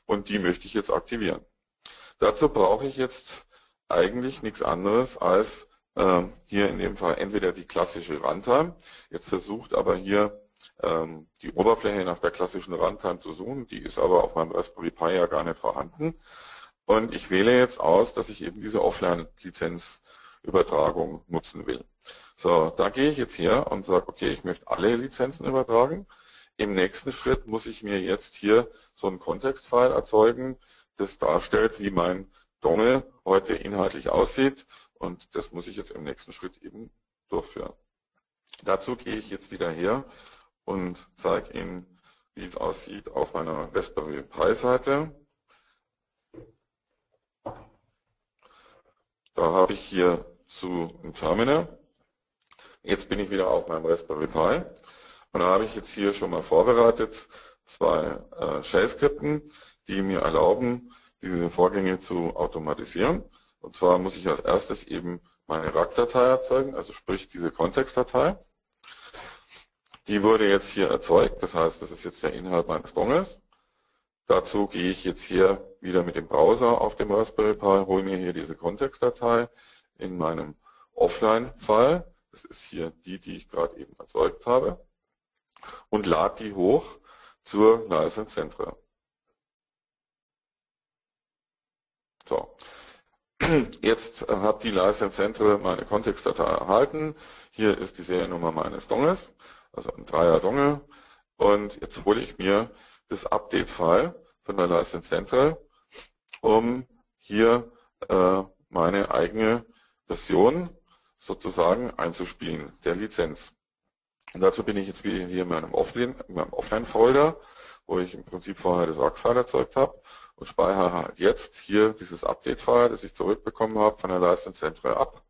Speaker 3: Und die möchte ich jetzt aktivieren. Dazu brauche ich jetzt eigentlich nichts anderes als äh, hier in dem Fall entweder die klassische Runtime. Jetzt versucht aber hier ähm, die Oberfläche nach der klassischen Runtime zu suchen. Die ist aber auf meinem Raspberry Pi ja gar nicht vorhanden. Und ich wähle jetzt aus, dass ich eben diese Offline-Lizenz Übertragung nutzen will. So, da gehe ich jetzt her und sage, okay, ich möchte alle Lizenzen übertragen. Im nächsten Schritt muss ich mir jetzt hier so ein Kontextfile erzeugen, das darstellt, wie mein Dongle heute inhaltlich aussieht. Und das muss ich jetzt im nächsten Schritt eben durchführen. Dazu gehe ich jetzt wieder her und zeige Ihnen, wie es aussieht auf meiner Raspberry Pi Seite. Da habe ich hier zu Terminal. Jetzt bin ich wieder auf meinem Raspberry Pi und da habe ich jetzt hier schon mal vorbereitet zwei äh, Shell-Skripten, die mir erlauben, diese Vorgänge zu automatisieren. Und zwar muss ich als erstes eben meine RAG-Datei erzeugen, also sprich diese Kontextdatei. Die wurde jetzt hier erzeugt, das heißt, das ist jetzt der Inhalt meines Dongles. Dazu gehe ich jetzt hier wieder mit dem Browser auf dem Raspberry Pi, hole mir hier diese Kontextdatei, in meinem Offline-File. Das ist hier die, die ich gerade eben erzeugt habe. Und lade die hoch zur License Central. So. Jetzt hat die License Central meine Kontextdatei erhalten. Hier ist die Seriennummer meines Dongles, also ein Dreier Dongle. Und jetzt hole ich mir das Update-File von der License Central um hier äh, meine eigene Version sozusagen einzuspielen, der Lizenz. Und dazu bin ich jetzt hier in meinem Offline-Folder, wo ich im Prinzip vorher das ARC-File erzeugt habe und speichere halt jetzt hier dieses Update-File, das ich zurückbekommen habe von der License Central ab.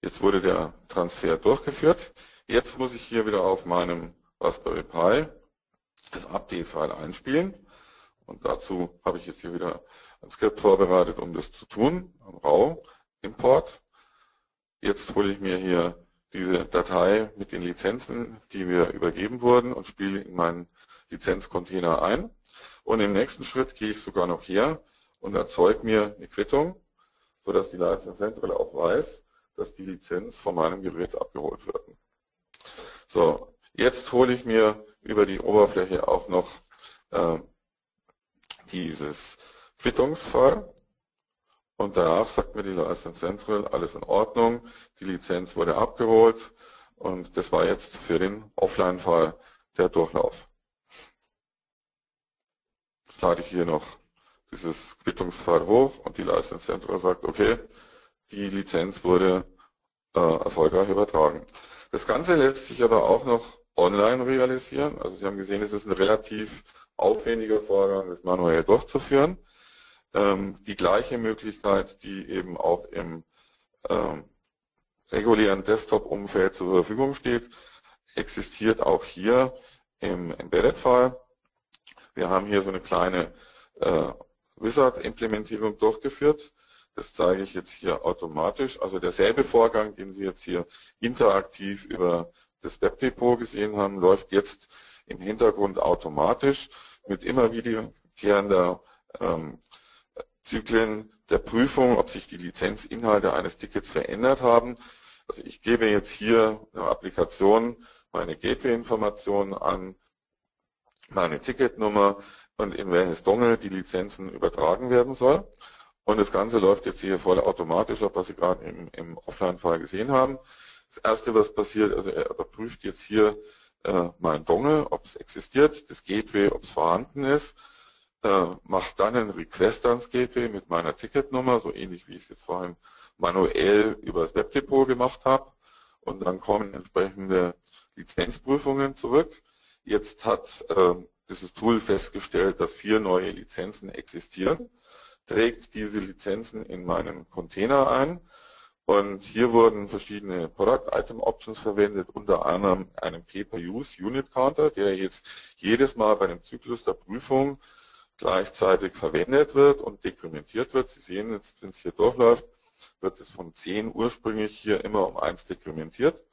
Speaker 3: Jetzt wurde der Transfer durchgeführt. Jetzt muss ich hier wieder auf meinem Raspberry Pi das Update-File einspielen. Und dazu habe ich jetzt hier wieder ein Skript vorbereitet, um das zu tun, ein RAW-Import. Jetzt hole ich mir hier diese Datei mit den Lizenzen, die mir übergeben wurden und spiele in meinen Lizenzcontainer ein. Und im nächsten Schritt gehe ich sogar noch her und erzeuge mir eine Quittung, sodass die License Central auch weiß, dass die Lizenz von meinem Gerät abgeholt wird. So, jetzt hole ich mir über die Oberfläche auch noch äh, dieses Quittungsfall und danach sagt mir die License Central, alles in Ordnung, die Lizenz wurde abgeholt und das war jetzt für den Offline-Fall der Durchlauf. Jetzt lade ich hier noch dieses Quittungsfall hoch und die License Central sagt, okay, die Lizenz wurde äh, erfolgreich übertragen. Das Ganze lässt sich aber auch noch online realisieren. Also Sie haben gesehen, es ist ein relativ aufwendiger Vorgang, das manuell durchzuführen. Ähm, die gleiche Möglichkeit, die eben auch im ähm, regulären Desktop-Umfeld zur Verfügung steht, existiert auch hier im Embedded-File. Wir haben hier so eine kleine äh, Wizard-Implementierung durchgeführt. Das zeige ich jetzt hier automatisch. Also derselbe Vorgang, den Sie jetzt hier interaktiv über das Webdepot gesehen haben, läuft jetzt im Hintergrund automatisch mit immer wiederkehrender ähm, Zyklen der Prüfung, ob sich die Lizenzinhalte eines Tickets verändert haben. Also ich gebe jetzt hier eine Applikation meine Gateway-Informationen an, meine Ticketnummer und in welches Dongle die Lizenzen übertragen werden soll. Und das Ganze läuft jetzt hier voll automatisch ab, was Sie gerade im, im Offline-Fall gesehen haben. Das erste, was passiert, also er überprüft jetzt hier äh, mein Dongle, ob es existiert, das Gateway, ob es vorhanden ist, äh, macht dann einen Request ans Gateway mit meiner Ticketnummer, so ähnlich wie ich es jetzt vorhin manuell über das Webdepot gemacht habe. Und dann kommen entsprechende Lizenzprüfungen zurück. Jetzt hat äh, dieses Tool festgestellt, dass vier neue Lizenzen existieren trägt diese Lizenzen in meinen Container ein. Und hier wurden verschiedene Product Item Options verwendet, unter anderem einen Pay-Per-Use Unit Counter, der jetzt jedes Mal bei dem Zyklus der Prüfung gleichzeitig verwendet wird und dekrementiert wird. Sie sehen jetzt, wenn es hier durchläuft, wird es von 10 ursprünglich hier immer um 1 dekrementiert.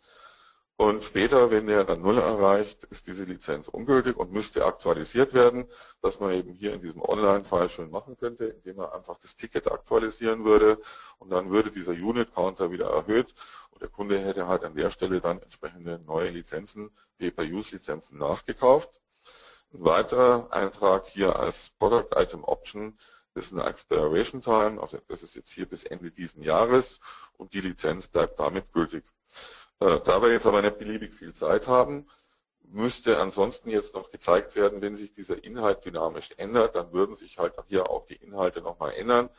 Speaker 3: Und später, wenn der dann Null erreicht, ist diese Lizenz ungültig und müsste aktualisiert werden, was man eben hier in diesem Online-Fall schön machen könnte, indem man einfach das Ticket aktualisieren würde und dann würde dieser Unit-Counter wieder erhöht und der Kunde hätte halt an der Stelle dann entsprechende neue Lizenzen, Pay-Per-Use-Lizenzen nachgekauft. Ein weiterer Eintrag hier als Product Item Option ist eine Expiration Time, also das ist jetzt hier bis Ende diesen Jahres und die Lizenz bleibt damit gültig. Äh, da wir jetzt aber nicht beliebig viel Zeit haben, müsste ansonsten jetzt noch gezeigt werden, wenn sich dieser Inhalt dynamisch ändert, dann würden sich halt hier auch die Inhalte nochmal ändern.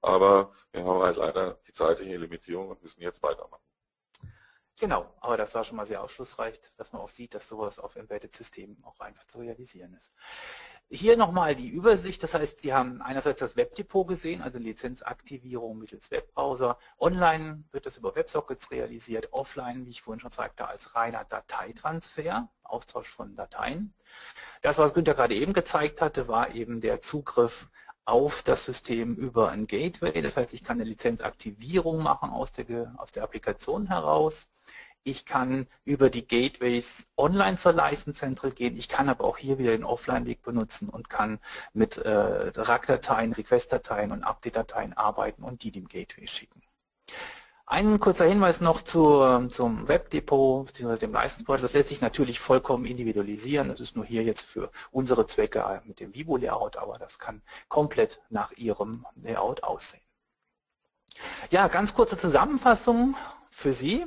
Speaker 3: Aber wir haben halt leider die zeitliche Limitierung und müssen jetzt weitermachen.
Speaker 2: Genau, aber das war schon mal sehr aufschlussreich, dass man auch sieht, dass sowas auf Embedded-Systemen auch einfach zu realisieren ist. Hier nochmal die Übersicht, das heißt, Sie haben einerseits das Webdepot gesehen, also Lizenzaktivierung mittels Webbrowser. Online wird das über WebSockets realisiert, offline, wie ich vorhin schon sagte, als reiner Dateitransfer, Austausch von Dateien. Das, was Günther gerade eben gezeigt hatte, war eben der Zugriff auf das System über ein Gateway. Das heißt, ich kann eine Lizenzaktivierung machen aus der, aus der Applikation heraus. Ich kann über die Gateways online zur License Central gehen. Ich kann aber auch hier wieder den Offline-Weg benutzen und kann mit äh, RAC-Dateien, Request-Dateien und Update-Dateien arbeiten und die dem Gateway schicken. Ein kurzer Hinweis noch zu, zum Webdepot bzw. dem License-Portal. Das lässt sich natürlich vollkommen individualisieren. Das ist nur hier jetzt für unsere Zwecke mit dem Vivo-Layout, aber das kann komplett nach Ihrem Layout aussehen. Ja, ganz kurze Zusammenfassung für Sie.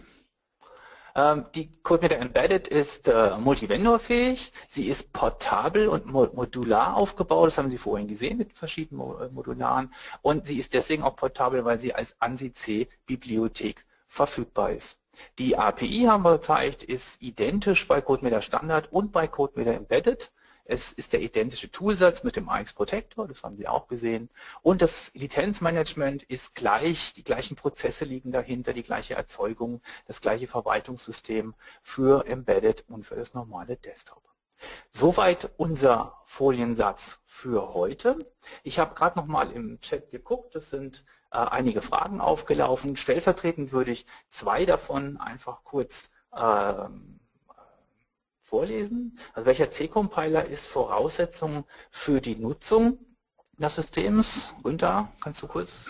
Speaker 2: Ähm, die CodeMeter Embedded ist äh, multivendorfähig, sie ist portabel und modular aufgebaut, das haben Sie vorhin gesehen mit verschiedenen äh, Modularen und sie ist deswegen auch portabel, weil sie als ANSI-C-Bibliothek verfügbar ist. Die API haben wir gezeigt, ist identisch bei CodeMeter Standard und bei CodeMeter Embedded. Es ist der identische Toolsatz mit dem AX Protector, das haben Sie auch gesehen. Und das Lizenzmanagement ist gleich, die gleichen Prozesse liegen dahinter, die gleiche Erzeugung, das gleiche Verwaltungssystem für Embedded und für das normale Desktop. Soweit unser Foliensatz für heute. Ich habe gerade noch mal im Chat geguckt, es sind äh, einige Fragen aufgelaufen. Stellvertretend würde ich zwei davon einfach kurz ähm, vorlesen. Also welcher C-Compiler ist Voraussetzung für die Nutzung des Systems? Günther, kannst du kurz?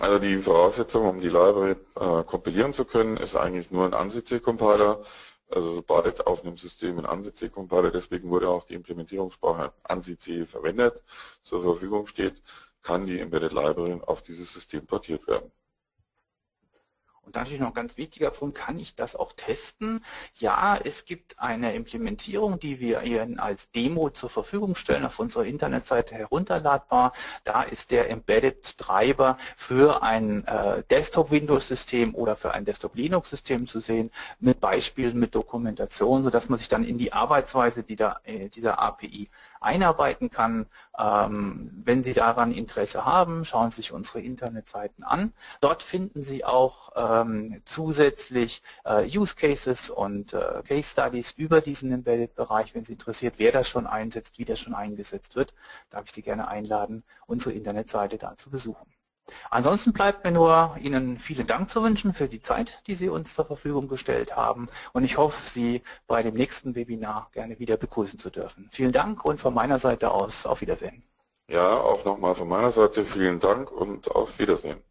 Speaker 3: Also die Voraussetzung, um die Library äh, kompilieren zu können, ist eigentlich nur ein ANSI-C-Compiler. Also sobald auf einem System ein ANSI-C-Compiler, deswegen wurde auch die Implementierungssprache ANSI-C verwendet, zur Verfügung steht, kann die Embedded Library auf dieses System portiert werden.
Speaker 2: Und natürlich noch ein ganz wichtiger Punkt, kann ich das auch testen? Ja, es gibt eine Implementierung, die wir Ihnen als Demo zur Verfügung stellen, auf unserer Internetseite herunterladbar. Da ist der Embedded Treiber für ein äh, Desktop-Windows-System oder für ein Desktop-Linux-System zu sehen, mit Beispielen, mit Dokumentation, sodass man sich dann in die Arbeitsweise dieser, äh, dieser API einarbeiten kann. Ähm, wenn Sie daran Interesse haben, schauen Sie sich unsere Internetseiten an. Dort finden Sie auch ähm, zusätzlich äh, Use Cases und äh, Case Studies über diesen Embedded-Bereich. Wenn Sie interessiert, wer das schon einsetzt, wie das schon eingesetzt wird, darf ich Sie gerne einladen, unsere Internetseite da zu besuchen. Ansonsten bleibt mir nur Ihnen vielen Dank zu wünschen für die Zeit, die Sie uns zur Verfügung gestellt haben und ich hoffe, Sie bei dem nächsten Webinar gerne wieder begrüßen zu dürfen. Vielen Dank und von meiner Seite aus auf Wiedersehen.
Speaker 3: Ja, auch nochmal von meiner Seite vielen Dank und auf Wiedersehen.